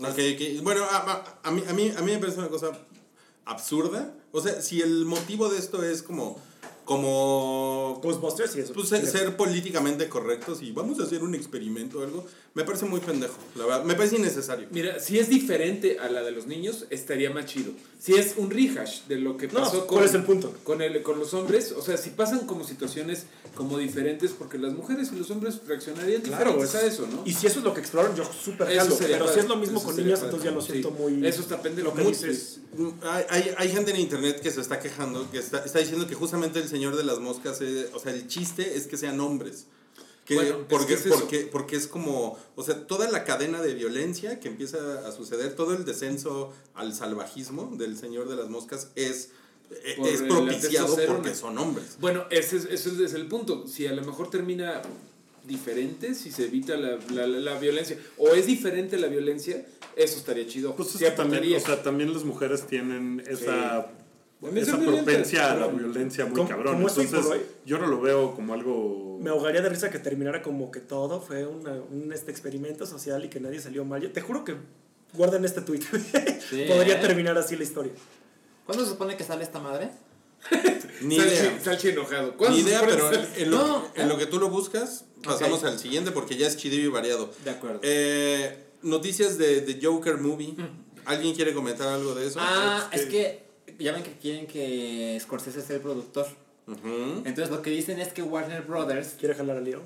Ok, ok. Bueno, a, a- a mí, a, mí, a mí me parece una cosa absurda. O sea, si el motivo de esto es como, como
Ghostbusters y eso.
pues, ser, ser políticamente correctos y vamos a hacer un experimento o algo, me parece muy pendejo, la verdad. Me parece innecesario.
Mira, si es diferente a la de los niños, estaría más chido. Si es un rehash de lo que
No,
pasó
¿cuál
con,
es el punto?
con, el, con los hombres, o sea, si pasan como situaciones como diferentes, porque las mujeres y los hombres reaccionarían
Claro,
diferentes
es-
a eso, ¿no?
Y si eso es lo que exploran, yo súper jalo. Pero si
padre,
es lo mismo con
padre.
entonces ya lo
Sí.
siento muy.
Eso está pendejo.
Lo que
Muy-
dices.
Hay, hay, hay gente en internet que se está quejando, que está, está diciendo que justamente el señor de las moscas, eh, o sea, el chiste es que sean hombres. Que,
Bueno, es
porque,
que es
porque, porque es como, o sea, toda la cadena de violencia que empieza a suceder, todo el descenso al salvajismo del señor de las moscas es, eh,
Por
es propiciado porque son hombres.
Bueno, ese es, ese es el punto. Si a lo mejor termina diferente, si se evita la, la, la- la violencia, o es diferente la violencia, eso estaría chido.
Pues es
Sí
que también, o sea, también las mujeres tienen esa,
También
esa propensia a la violencia muy
Como-
cabrón.
como
Entonces,
hoy.
yo no lo veo como algo...
Me ahogaría de risa que terminara como que todo fue una- un este experimento social y que nadie salió mal. Yo te juro que guarden este tweet.
Sí,
Podría
¿eh?
terminar así la historia.
¿Cuándo se supone que sale esta madre?
Ni idea.
Salchi enojado.
Ni
¿Cuándo
idea, pero en lo,
No,
en lo que tú lo buscas, pasamos al siguiente porque ya es chidillo y variado.
De acuerdo.
Eh, noticias de, de Joker Movie. ¿Alguien quiere comentar algo de eso?
ah, es que ya ven que quieren que Scorsese sea el productor. Entonces lo que dicen es que Warner Brothers,
¿Quiere jalar al lío?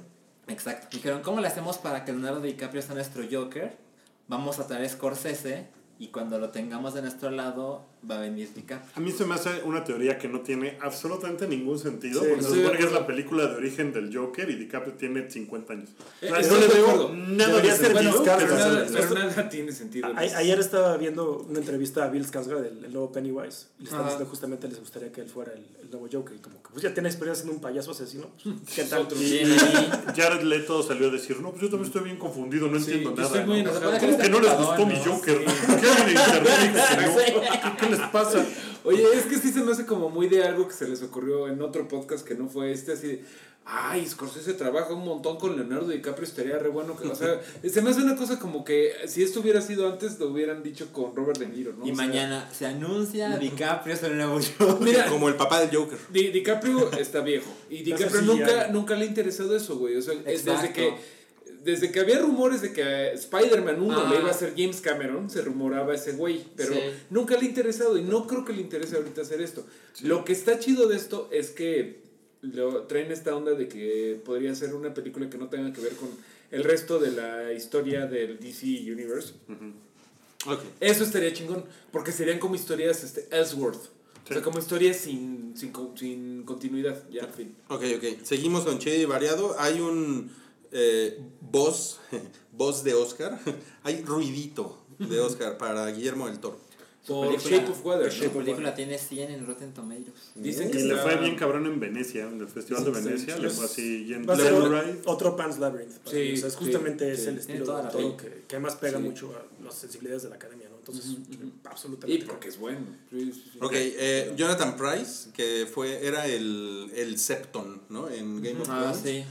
exacto, dijeron, ¿cómo le hacemos para que Leonardo DiCaprio sea nuestro Joker? Vamos a traer Scorsese y cuando lo tengamos de nuestro lado, va a venir DiCaprio.
A mí se me hace una teoría que no tiene absolutamente ningún sentido,
Sí,
porque se
estoy de
supone que es la película de origen del Joker y DiCaprio tiene 50 años.
Eh,
O sea, no le veo nada de sentido. Se
Pero nada, pero nada tiene sentido.
A- ayer estaba viendo una entrevista a Bill Skarsgård, el, el nuevo Pennywise, y le están
Ajá.
diciendo justamente les gustaría que él fuera el, el nuevo Joker. Y como que pues ya tiene experiencia siendo un payaso asesino. pues, ¿Qué tal?
otro.
Y. Jared Leto salió a decir, no, pues yo también estoy bien confundido, no
Sí,
entiendo nada. ¿no? ¿Cómo que no les gustó mi
¿no?
Joker? ¿Qué pasa?
Oye, es que sí se me hace como muy de algo que se les ocurrió en otro podcast que no fue este, así de, ay, Scorsese trabaja un montón con Leonardo DiCaprio, estaría re bueno que, o sea, se me hace una cosa como que si esto hubiera sido antes, lo hubieran dicho con Robert De Niro, ¿no?
Y
O sea,
mañana se anuncia DiCaprio es el nuevo Joker.
Mira,
Como el papá del Joker.
Di- DiCaprio está viejo. Y
sé
DiCaprio
si
nunca,
ya-
nunca le ha interesado eso, güey. O sea, es desde
Exacto.
que. Desde que había rumores de que Spider-Man 1
Ah.
le iba a hacer James Cameron, se rumoraba ese güey. Pero
Sí.
nunca le ha interesado y no creo que le interese ahorita hacer esto. Lo que está chido de esto es que lo traen esta onda de que podría ser una película que no tenga que ver con el resto de la historia del DC Universe.
Ok.
Eso estaría chingón, porque serían como historias este, Ellsworth. O sea, como historias sin, sin, sin continuidad, ya, fin.
Ok, ok. Seguimos con Che Variado. Hay un eh, voz, voz de Oscar. Hay ruidito de Oscar para Guillermo del Toro.
Por Shape of Water.
Su
¿no?
película tiene 100 en Rotten Tomatoes.
Dicen
Y
que
le
está-
fue bien cabrón en Venecia, en el Festival de Venecia, le
es-
fue así
Va a ser otro Pan's Labyrinth.
Sí.
O sea, es
sí,
justamente es
sí.
el
Tiene
estilo
toda
de
la
todo que, que además pega
Sí.
mucho a las sensibilidades de la academia, ¿no? Entonces,
Y
absolutamente.
porque es bueno. Sí, sí, sí.
Ok, eh, Jonathan Price, que fue, era el, el Septon, ¿no? En Game of
Ah,
Thrones.
sí.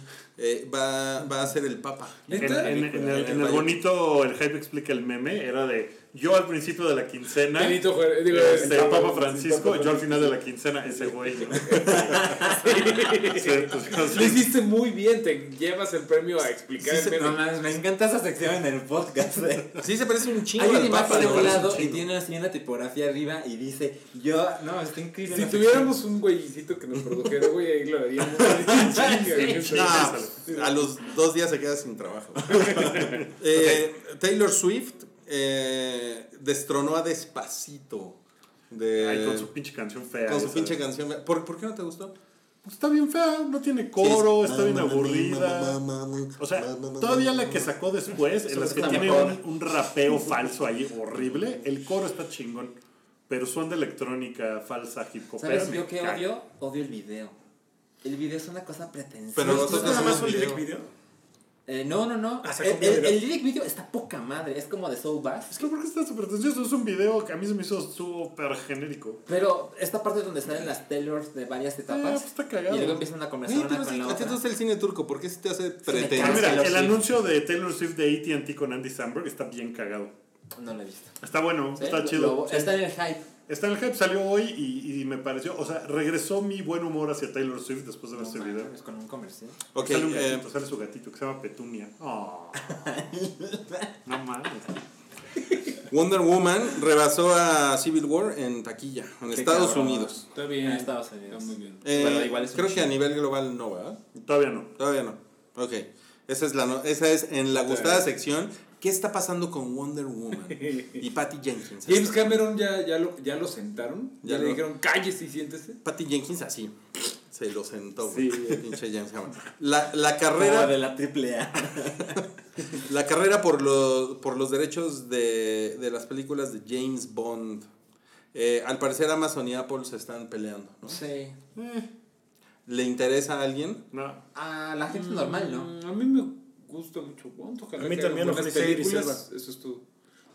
Eh, va, va a ser el Papa.
En,
¿Neta?
en- en el, en el bonito, el hype explica el meme, era de yo al principio de la quincena,
Benito Juárez, digo,
este,
el
Papa Francisco, yo al final de la quincena, ese güey. ¿no? Sí, entonces,
Lo hiciste muy bien, te llevas el premio a explicar
Sí,
el
se-
meme.
No me encanta esa sección en el podcast. eh.
Sí, se parece un chingo
Hay una imagen de un lado y tiene así una tipografía arriba y dice, yo, no, está increíble.
Si tuviéramos un güeycito que nos produjera, güey, ahí lo haríamos.
No, a los dos días se queda sin trabajo. Eh, Taylor Swift eh, destronó a Despacito. De,
Ay, con su pinche canción fea.
con su pinche canción. ¿Por, ¿Por qué no te gustó?
Pues está bien fea, no tiene coro,
Sí, es-
está bien aburrida. O sea, todavía la que sacó después, en las que tiene un, un rapeo falso ahí horrible, el coro está chingón. Pero son de electrónica falsa hip hop.
¿Sabes yo qué odio? Odio el video. El video es una cosa pretenciosa.
Pero
¿No es
nosotros
nada más un
video.
video?
Eh, no, no, no.
Ah,
el, el, lyric video está poca madre. Es como de Soul Bass.
Es que porque está súper pretencioso, es un video que a mí se me hizo súper genérico.
Pero esta parte donde salen las Taylors de varias
Ah,
etapas.
pues está cagado.
y luego empiezan conversación
pero
una con la
a ti te
otra.
el cine turco, ¿por qué se te hace
Ah,
pretencioso?
mira,
Taylor
el
Swift.
anuncio de Taylor Swift de AT&T con Andy Samberg está bien cagado.
No lo he visto.
Está bueno,
Sí,
está chido.
lo-
Sí.
Está en el hype.
Está en el hype, salió hoy y, y me pareció, o sea, regresó mi buen humor hacia Taylor Swift después de ver
No
este video.
mames, con un comercial.
Ok,
sale un
eh,
gatito, sale su gatito que se llama Petunia. Oh. no mames.
Wonder Woman rebasó a Civil War en taquilla, en
Qué
Estados
cabrón.
Unidos.
Está bien.
En Estados Unidos.
Está muy bien.
Eh,
Bueno, igual es
creo que a nivel global no, ¿verdad?
Todavía no.
Todavía no. Ok. Esa es, la no- esa es en la gustada sección. ¿Qué está pasando con Wonder Woman? Y Patty Jenkins.
James Cameron ya, ya, lo, ya lo sentaron. Ya,
Ya
le dijeron, cállese y siéntese.
Patty Jenkins así. Se lo sentó.
Sí.
Pinche James Cameron. La, la carrera,
de la triple A.
la carrera por, los por los derechos de, de las películas de James Bond. Eh, al parecer Amazon y Apple se están peleando. ¿no?
Sí.
Eh,
¿Le interesa a alguien?
no.
A la gente normal, ¿no?
Mm, A mí me gusta mucho. Ojalá
A mí también, sea Idris
películas. Eso es todo.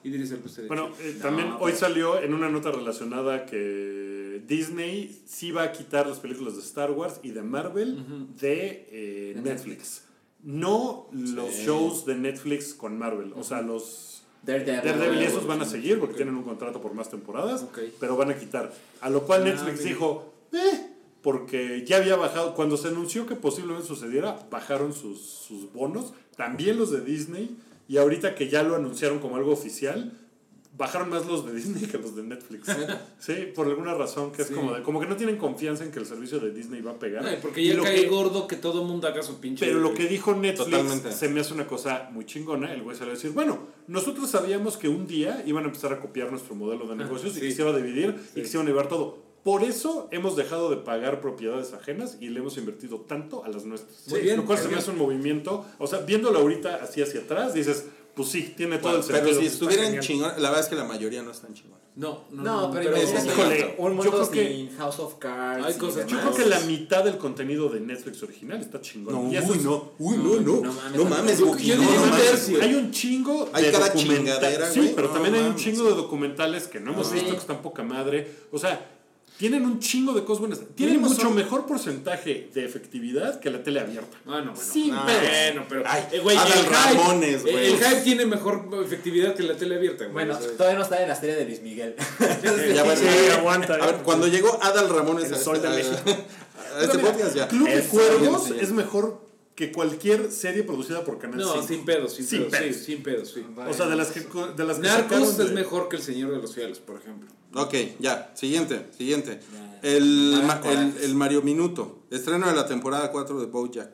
Idris Elba
Bueno, eh, también
No,
hoy
pues.
salió en una nota relacionada que Disney sí va a quitar las películas de Star Wars y de Marvel de, eh,
De
Netflix. No los shows de Netflix con Marvel. O sea, los
Daredevil.
Daredevil y esos van a seguir porque tienen un contrato por más temporadas,
Ok.
pero van a quitar. A lo cual
Ah,
Netflix dijo, eh, porque ya había bajado, cuando se anunció que posiblemente sucediera, bajaron sus, sus bonos, también los de Disney, y ahorita que ya lo anunciaron como algo oficial, bajaron más los de Disney que los de Netflix. Sí, por alguna razón que es
Sí.
como de, como que no tienen confianza en que el servicio de Disney va a pegar.
Ay, porque
Y
ya
lo
cae
que-
gordo que todo el mundo haga su pinche.
Pero lo que dijo Netflix
Totalmente.
se me hace una cosa muy chingona. El güey salió a decir, bueno, nosotros sabíamos que un día iban a empezar a copiar nuestro modelo de negocios y que se iba a dividir y que se iban a llevar todo. Por eso hemos dejado de pagar propiedades ajenas y le hemos invertido tanto a las nuestras.
Muy bien,
Lo cual se me hace un movimiento. O sea, viéndolo ahorita así hacia atrás, dices, pues sí, tiene todo el sentido.
Pero si estuvieran chingón, la verdad es que la mayoría no están chingones.
No, no,
No, pero,
pero híjole,
un
yo
mundo
creo que-
House of Cards.
Hay
y
cosas-
Yo creo que la mitad del contenido de Netflix original está chingón.
No,
Y eso
uy,
es-
no, uy, no, no,
no mames,
no mames,
yo-
yo
no, no mames.
Hay un chingo
Hay
de
cada
documental-
chingadera,
Sí, pero
No
también hay un
mames.
chingo de documentales que no hemos visto que están poca madre. O sea, tienen un chingo de cosas buenas. Tienen
Mínimo
mucho
son-
mejor porcentaje de efectividad que la tele abierta.
Ah, no, bueno.
Sí,
Ah,
pero-
bueno, pero.
Ay,
eh, el hype-
Ramones, güey.
El hype tiene mejor efectividad que la tele abierta, güey.
Bueno, todavía no está en la serie de Luis Miguel.
Ya, bueno,
Sí,
a ver,
aguanta,
A ver, cuando llegó Adal Ramones
El
a
sol de México.
a este podcast ya.
Club de Cuervos es mejor que cualquier serie producida por Canal
no,
5.
sin pedos, sin,
Sin
pedos,
pedos.
sí, sin pedos, sí.
O sea, de las que, de las que
Narcos es mejor que El Señor de los Cielos, por ejemplo.
Ok, ya, siguiente, siguiente.
Ya.
El, ma- el, el Mario Minuto, estreno de la temporada 4 de BoJack.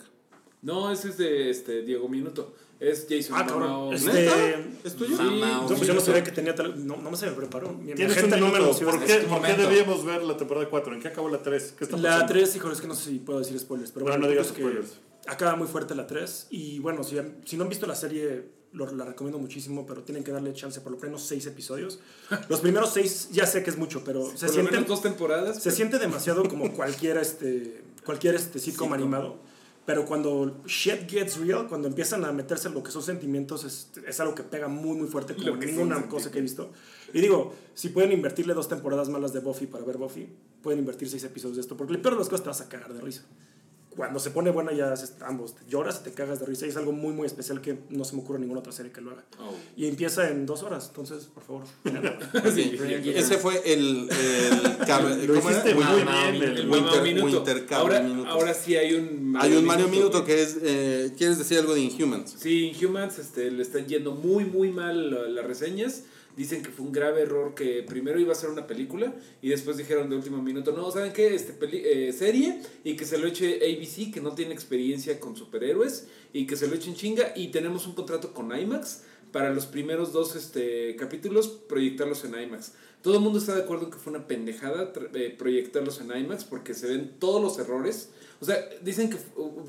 No, ese es de este, Diego Minuto. Es Jason
Ah, cabrón. Este.
¿Es tuyo?
Sí,
Mamao.
No, pues yo no sabía que tenía tal. No, no me se me preparó. Mi, mi
Tienes un
agente no me anunció
¿Por qué, por debíamos ver la temporada 4? ¿En qué acabó la 3? ¿Qué está
La
pasando?
3, híjole, es que no sé si puedo decir spoilers, pero
No,
bueno,
no digas spoilers.
Acaba muy fuerte la 3 y bueno, si, han- si no han visto la serie, lo- la recomiendo muchísimo, pero tienen que darle chance por lo menos 6 episodios. Los primeros 6 ya sé que es mucho, pero se
lo
sienten
menos dos temporadas.
se siente demasiado como cualquier este cualquier este sitcom
Sitcom.
animado pero cuando shit gets real cuando empiezan a meterse en lo que son sentimientos es, es algo que pega muy muy fuerte como ninguna cosa que he visto y digo si pueden invertirle dos temporadas malas de Buffy para ver Buffy pueden invertir seis episodios de esto porque el peor de las cosas te vas a cagar de risa cuando se pone buena ya haces ambos te lloras y te cagas de risa y es algo muy muy especial que no se me ocurre ninguna otra serie que lo haga
Oh.
y empieza en dos horas entonces por favor.
Sí, Ese fue el. el cab-
Lo
¿Cómo era?
hiciste muy bien.
El
Winter-. Winter Cable
ahora,
Minuto.
ahora sí hay un
Hay un Mario Minuto que es. eh, ¿Quieres decir algo de Inhumans?
Sí, Inhumans este, le están yendo muy, muy mal la- las reseñas. Dicen que fue un grave error que primero iba a ser una película y después dijeron de último minuto, no, ¿saben qué? Este peli- eh, serie y que se lo eche ABC, que no tiene experiencia con superhéroes y que se lo echen chinga y tenemos un contrato con IMAX para los primeros dos este, capítulos proyectarlos en IMAX. Todo el mundo está de acuerdo en que fue una pendejada eh, proyectarlos en IMAX porque se ven todos los errores. O sea, dicen que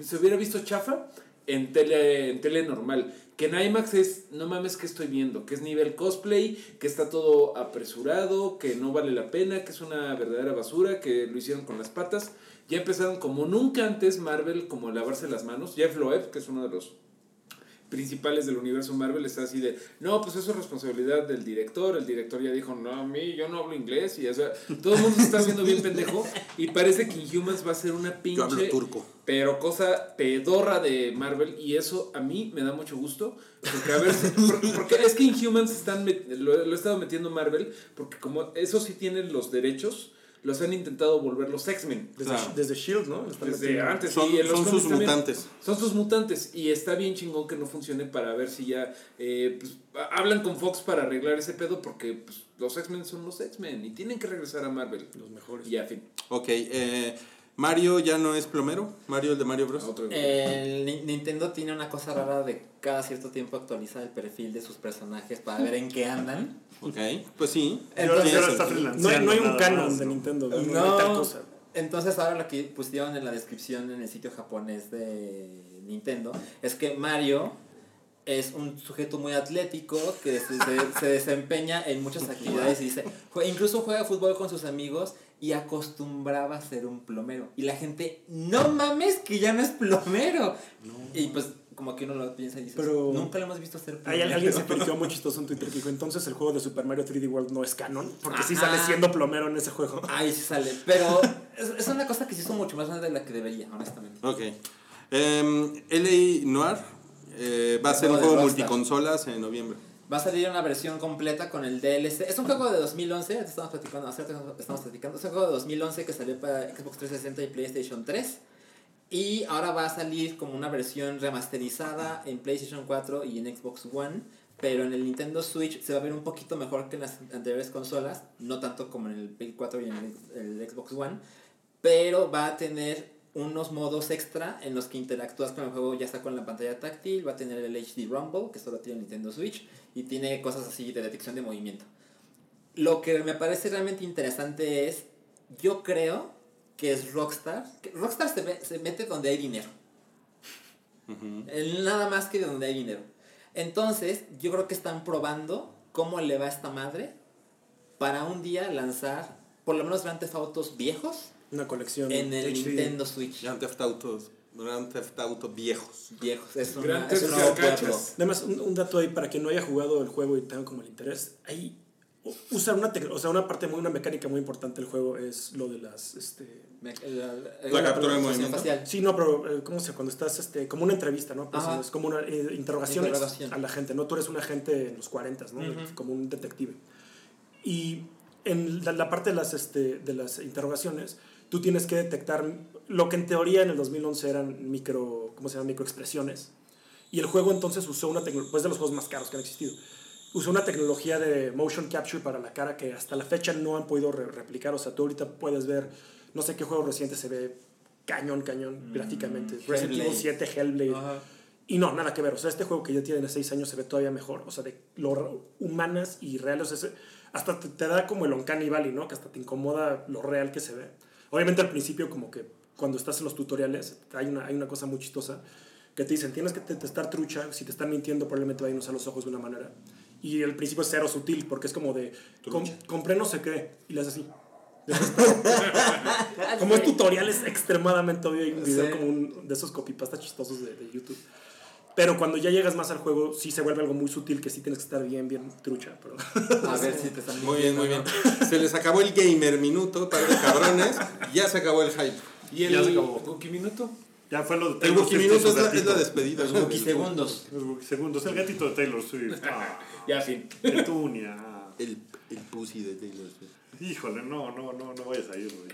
se hubiera visto chafa en tele, en tele normal. Que en IMAX es, no mames que estoy viendo, que es nivel cosplay, que está todo apresurado, que no vale la pena, que es una verdadera basura, que lo hicieron con las patas. Ya empezaron como nunca antes Marvel como lavarse las manos. Jeff Loeb, que es uno de los principales del universo Marvel está así de, no, pues eso es responsabilidad del director, el director ya dijo, no, a mí yo no hablo inglés, y o sea, todo el mundo se está haciendo bien pendejo, y parece que Inhumans va a ser una
Yo hablo
pinche,
turco.
pero cosa pedorra de Marvel, y eso a mí me da mucho gusto, porque a ver, porque, porque es que Inhumans están, lo, lo he estado metiendo Marvel, porque como eso sí tienen los derechos, los han intentado volver los X-Men.
desde,
Claro.
desde Shield no Están
Desde
metiendo-
antes,
Son,
sí, en los
son sus
también.
mutantes.
Son sus mutantes y está bien chingón que no funcione para ver si ya eh, pues, hablan con Fox para arreglar ese pedo porque pues, los X-Men son los X-Men y tienen que regresar a Marvel.
los mejores
Y ya, fin.
Ok, eh, Mario ya no es plomero. Mario, el de Mario Bros.
Otro-
El Ni- Nintendo tiene una cosa rara de cada cierto tiempo actualiza el perfil de sus personajes para ver en qué andan.
Ok, pues sí.
Y ahora,
Entonces,
no hay, no hay un canon
más,
de. Nintendo no,
No.
hay tal cosa
Entonces ahora lo que pusieron en la descripción en el sitio japonés de Nintendo es que Mario es un sujeto muy atlético que se, se- se desempeña en muchas actividades y dice, incluso juega fútbol con sus amigos y acostumbraba a ser un plomero. Y la gente, no mames que ya no es plomero. Y pues como que uno lo piensa y dice,
Pero-
nunca lo hemos visto ser
Hay
plomero.
alguien se tuiteó muy chistoso en Twitter que dijo, entonces el juego de Super Mario 3D World no es canon, porque sí
Ajá.
sale siendo plomero en ese juego.
Ahí sí sale. Pero es, es una cosa que se hizo mucho más grande de la que debería, honestamente.
Ok. Em, LA Noir eh, va a ser un
Juego
multiconsolas en noviembre.
Va a salir una versión completa con el DLC. Es un juego de 2011, ahorita estamos platicando, estamos platicando. Es un juego de 2011 que salió para Xbox 360 y PlayStation 3. Y ahora va a salir como una versión remasterizada en PlayStation 4 y en Xbox One pero en el Nintendo Switch se va a ver un poquito mejor que en las anteriores consolas, no tanto como en el Play 4 y en el, Xbox One, pero va a tener unos modos extra en los que interactúas con el juego ya está con la pantalla táctil, va a tener el HD Rumble, que solo tiene Nintendo Switch, y tiene cosas así de detección de movimiento. Lo que me parece realmente interesante es, yo creo que es Rockstar. que Rockstar se, se mete donde hay dinero. Nada más que donde hay dinero. Entonces, yo creo que están probando cómo le va a esta madre para un día lanzar por lo menos Grand Theft Autos viejos
Una colección.
en el
HD.
Nintendo Switch.
Grand Theft Autos, Grand Theft Auto viejos.
Viejos. Es, una,
Grand Theft
un
Carcachas.
pueblo.
Además, un, un dato ahí para quien no haya jugado el juego y tenga como el interés, ahí usa una, o sea, una parte muy, una mecánica muy importante del juego es lo de las, este...
Me- la,
La captura de movimiento.
facial.
Sí, no, pero eh, ¿cómo se cuando estás, este, como una entrevista, ¿no? Pues, es como una eh, interrogaciones
Interrogación.
a la gente, ¿no? Tú eres un agente en los 40, ¿no? Como un detective. Y en la, la parte de las, este, de las interrogaciones, tú tienes que detectar lo que en teoría en el 2011 eran micro, ¿cómo se llama? Microexpresiones. Y el juego entonces usó una tecnología, pues de los juegos más caros que han existido, usó una tecnología de motion capture para la cara que hasta la fecha no han podido re- replicar. O sea, tú ahorita puedes ver, no sé qué juego reciente se ve cañón, cañón, gráficamente. Resident Evil
Hellblade.
7, Hellblade.
Ajá.
Y no, nada que ver. O sea, este juego que ya tiene 6 años se ve todavía mejor. O sea, de lo humanas y reales. O sea, hasta te, te da como el Uncanny Valley, ¿no? Que hasta te incomoda lo real que se ve. Obviamente al principio como que cuando estás en los tutoriales hay una, hay una cosa muy chistosa que te dicen, tienes que te, te estar trucha, si te están mintiendo probablemente vayan a usar los ojos de una manera. Y el principio es cero sutil porque es como de, com- compré no sé qué, y le haces así. Como es tutorial es extremadamente obvio, hay un video
Sí.
como un, de esos copypasta chistosos de, de YouTube. Pero cuando ya llegas más al juego, sí se vuelve algo muy sutil que sí tienes que estar bien, bien trucha. Pero...
A ver si te están
Muy bien, muy bien. Se les acabó el gamer minuto, par de cabrones. Ya se acabó el hype.
¿Y
Ya se
el
acabó.
Cookie Minuto?
Ya fue lo de
El
Taylor Swift y
minuto es la, es la despedida.
Los segundos.
Los Wookiee segundos. El gatito de Taylor Swift. Ah,
Ya, fin.
Petunia.
El, el pussy de Taylor Swift.
Híjole, no, no, no, no vayas a ir, güey.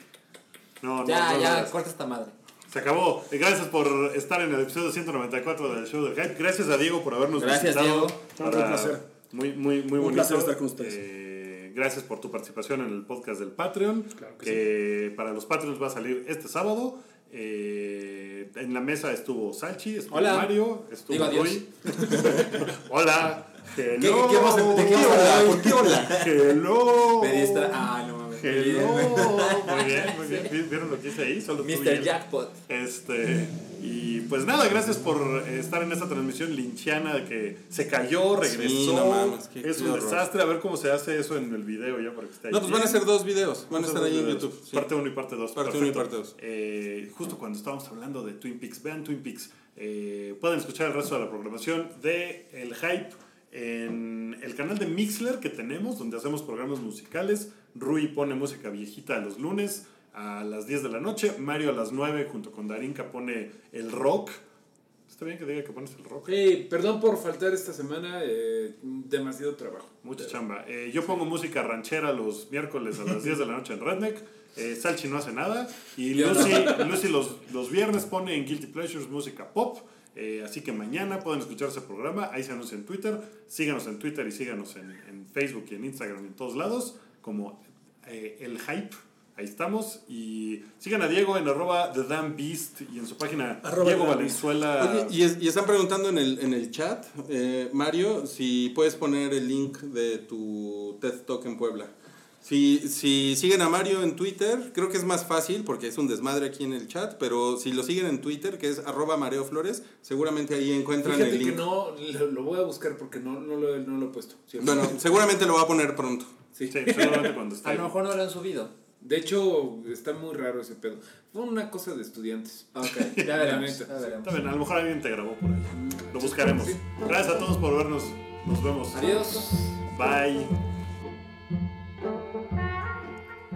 No, no,
Ya,
no,
ya,
no.
corta esta madre.
Se acabó. Gracias por estar en el episodio 194 del show del hype. Gracias a Diego por habernos
Gracias,
visitado.
Diego.
Un placer.
Muy, muy, muy
Un
bonito.
placer estar con ustedes.
Eh, gracias por tu participación en el podcast del Patreon.
Claro que
que para los Patreons va a salir este sábado. Eh, en la mesa estuvo Salchi, estuvo
Hola.
Mario, estuvo. Rui. Hola. Hello.
¿Qué- qué a- de qué vamos a hablar hoy?
¿Por qué hola?
Hello.
Me distra... Ah, no.
Hello. Muy bien, muy bien. ¿Vi- ¿Vieron lo que hice ahí? Solo
Mr. Jackpot.
Este, y pues nada, gracias por eh, estar en esta transmisión linchiana que se cayó, regresó.
Sí, no mames, qué-
es
qué
un
horror.
desastre. A ver cómo se hace eso en el video ya para que esté ahí.
No, pues van a ser dos videos. Van a estar ahí en. YouTube. sí.
Parte 1 y parte 2.
Parte uno y parte dos.
justo cuando estábamos hablando de Twin Peaks, vean Twin Peaks. Eh, pueden escuchar el resto de la programación de El Hype en el canal de Mixler que tenemos, donde hacemos programas musicales. Rui pone música viejita los lunes a las 10 de la noche. Mario a las 9 junto con Darinka pone el rock. Está bien que diga que pones el rock.
Hey, perdón por faltar esta semana. eh, demasiado trabajo.
Mucha chamba. Eh, yo pongo música ranchera los miércoles a las 10 de la noche en Redneck. Eh, Salchi no hace nada. Y Lucy, Lucy los, los viernes pone en Guilty Pleasures música pop. Eh, así que mañana pueden escuchar ese programa. Ahí se anuncia en Twitter. Síganos en Twitter y síganos en, en Facebook y en Instagram y en todos lados. Como eh, El Hype. Ahí estamos. Y sigan a Diego en arroba The Damn Beast y en su página
Arroba
Diego. Valenzuela.
Oye, y, es- y están preguntando en el, en el chat, eh, Mario, si puedes poner el link de tu TED Talk en Puebla. Si, si siguen a Mario en Twitter, creo que es más fácil porque es un desmadre aquí en el chat, pero si lo siguen en Twitter, que es arroba Mareo Flores, seguramente ahí encuentran
Fíjate
el
que
link.
no, lo, lo voy a buscar porque no, no, lo, no lo he puesto. ¿cierto?
Bueno, seguramente lo va a poner pronto.
sí.
Sí, seguramente cuando esté.
A lo mejor no lo han subido.
De hecho, está muy raro ese pedo. Fue una cosa de estudiantes.
Ok, ya veremos.
bien, a lo mejor alguien te grabó por ahí. Lo buscaremos. Gracias a todos por vernos. Nos vemos.
Adiós.
Bye.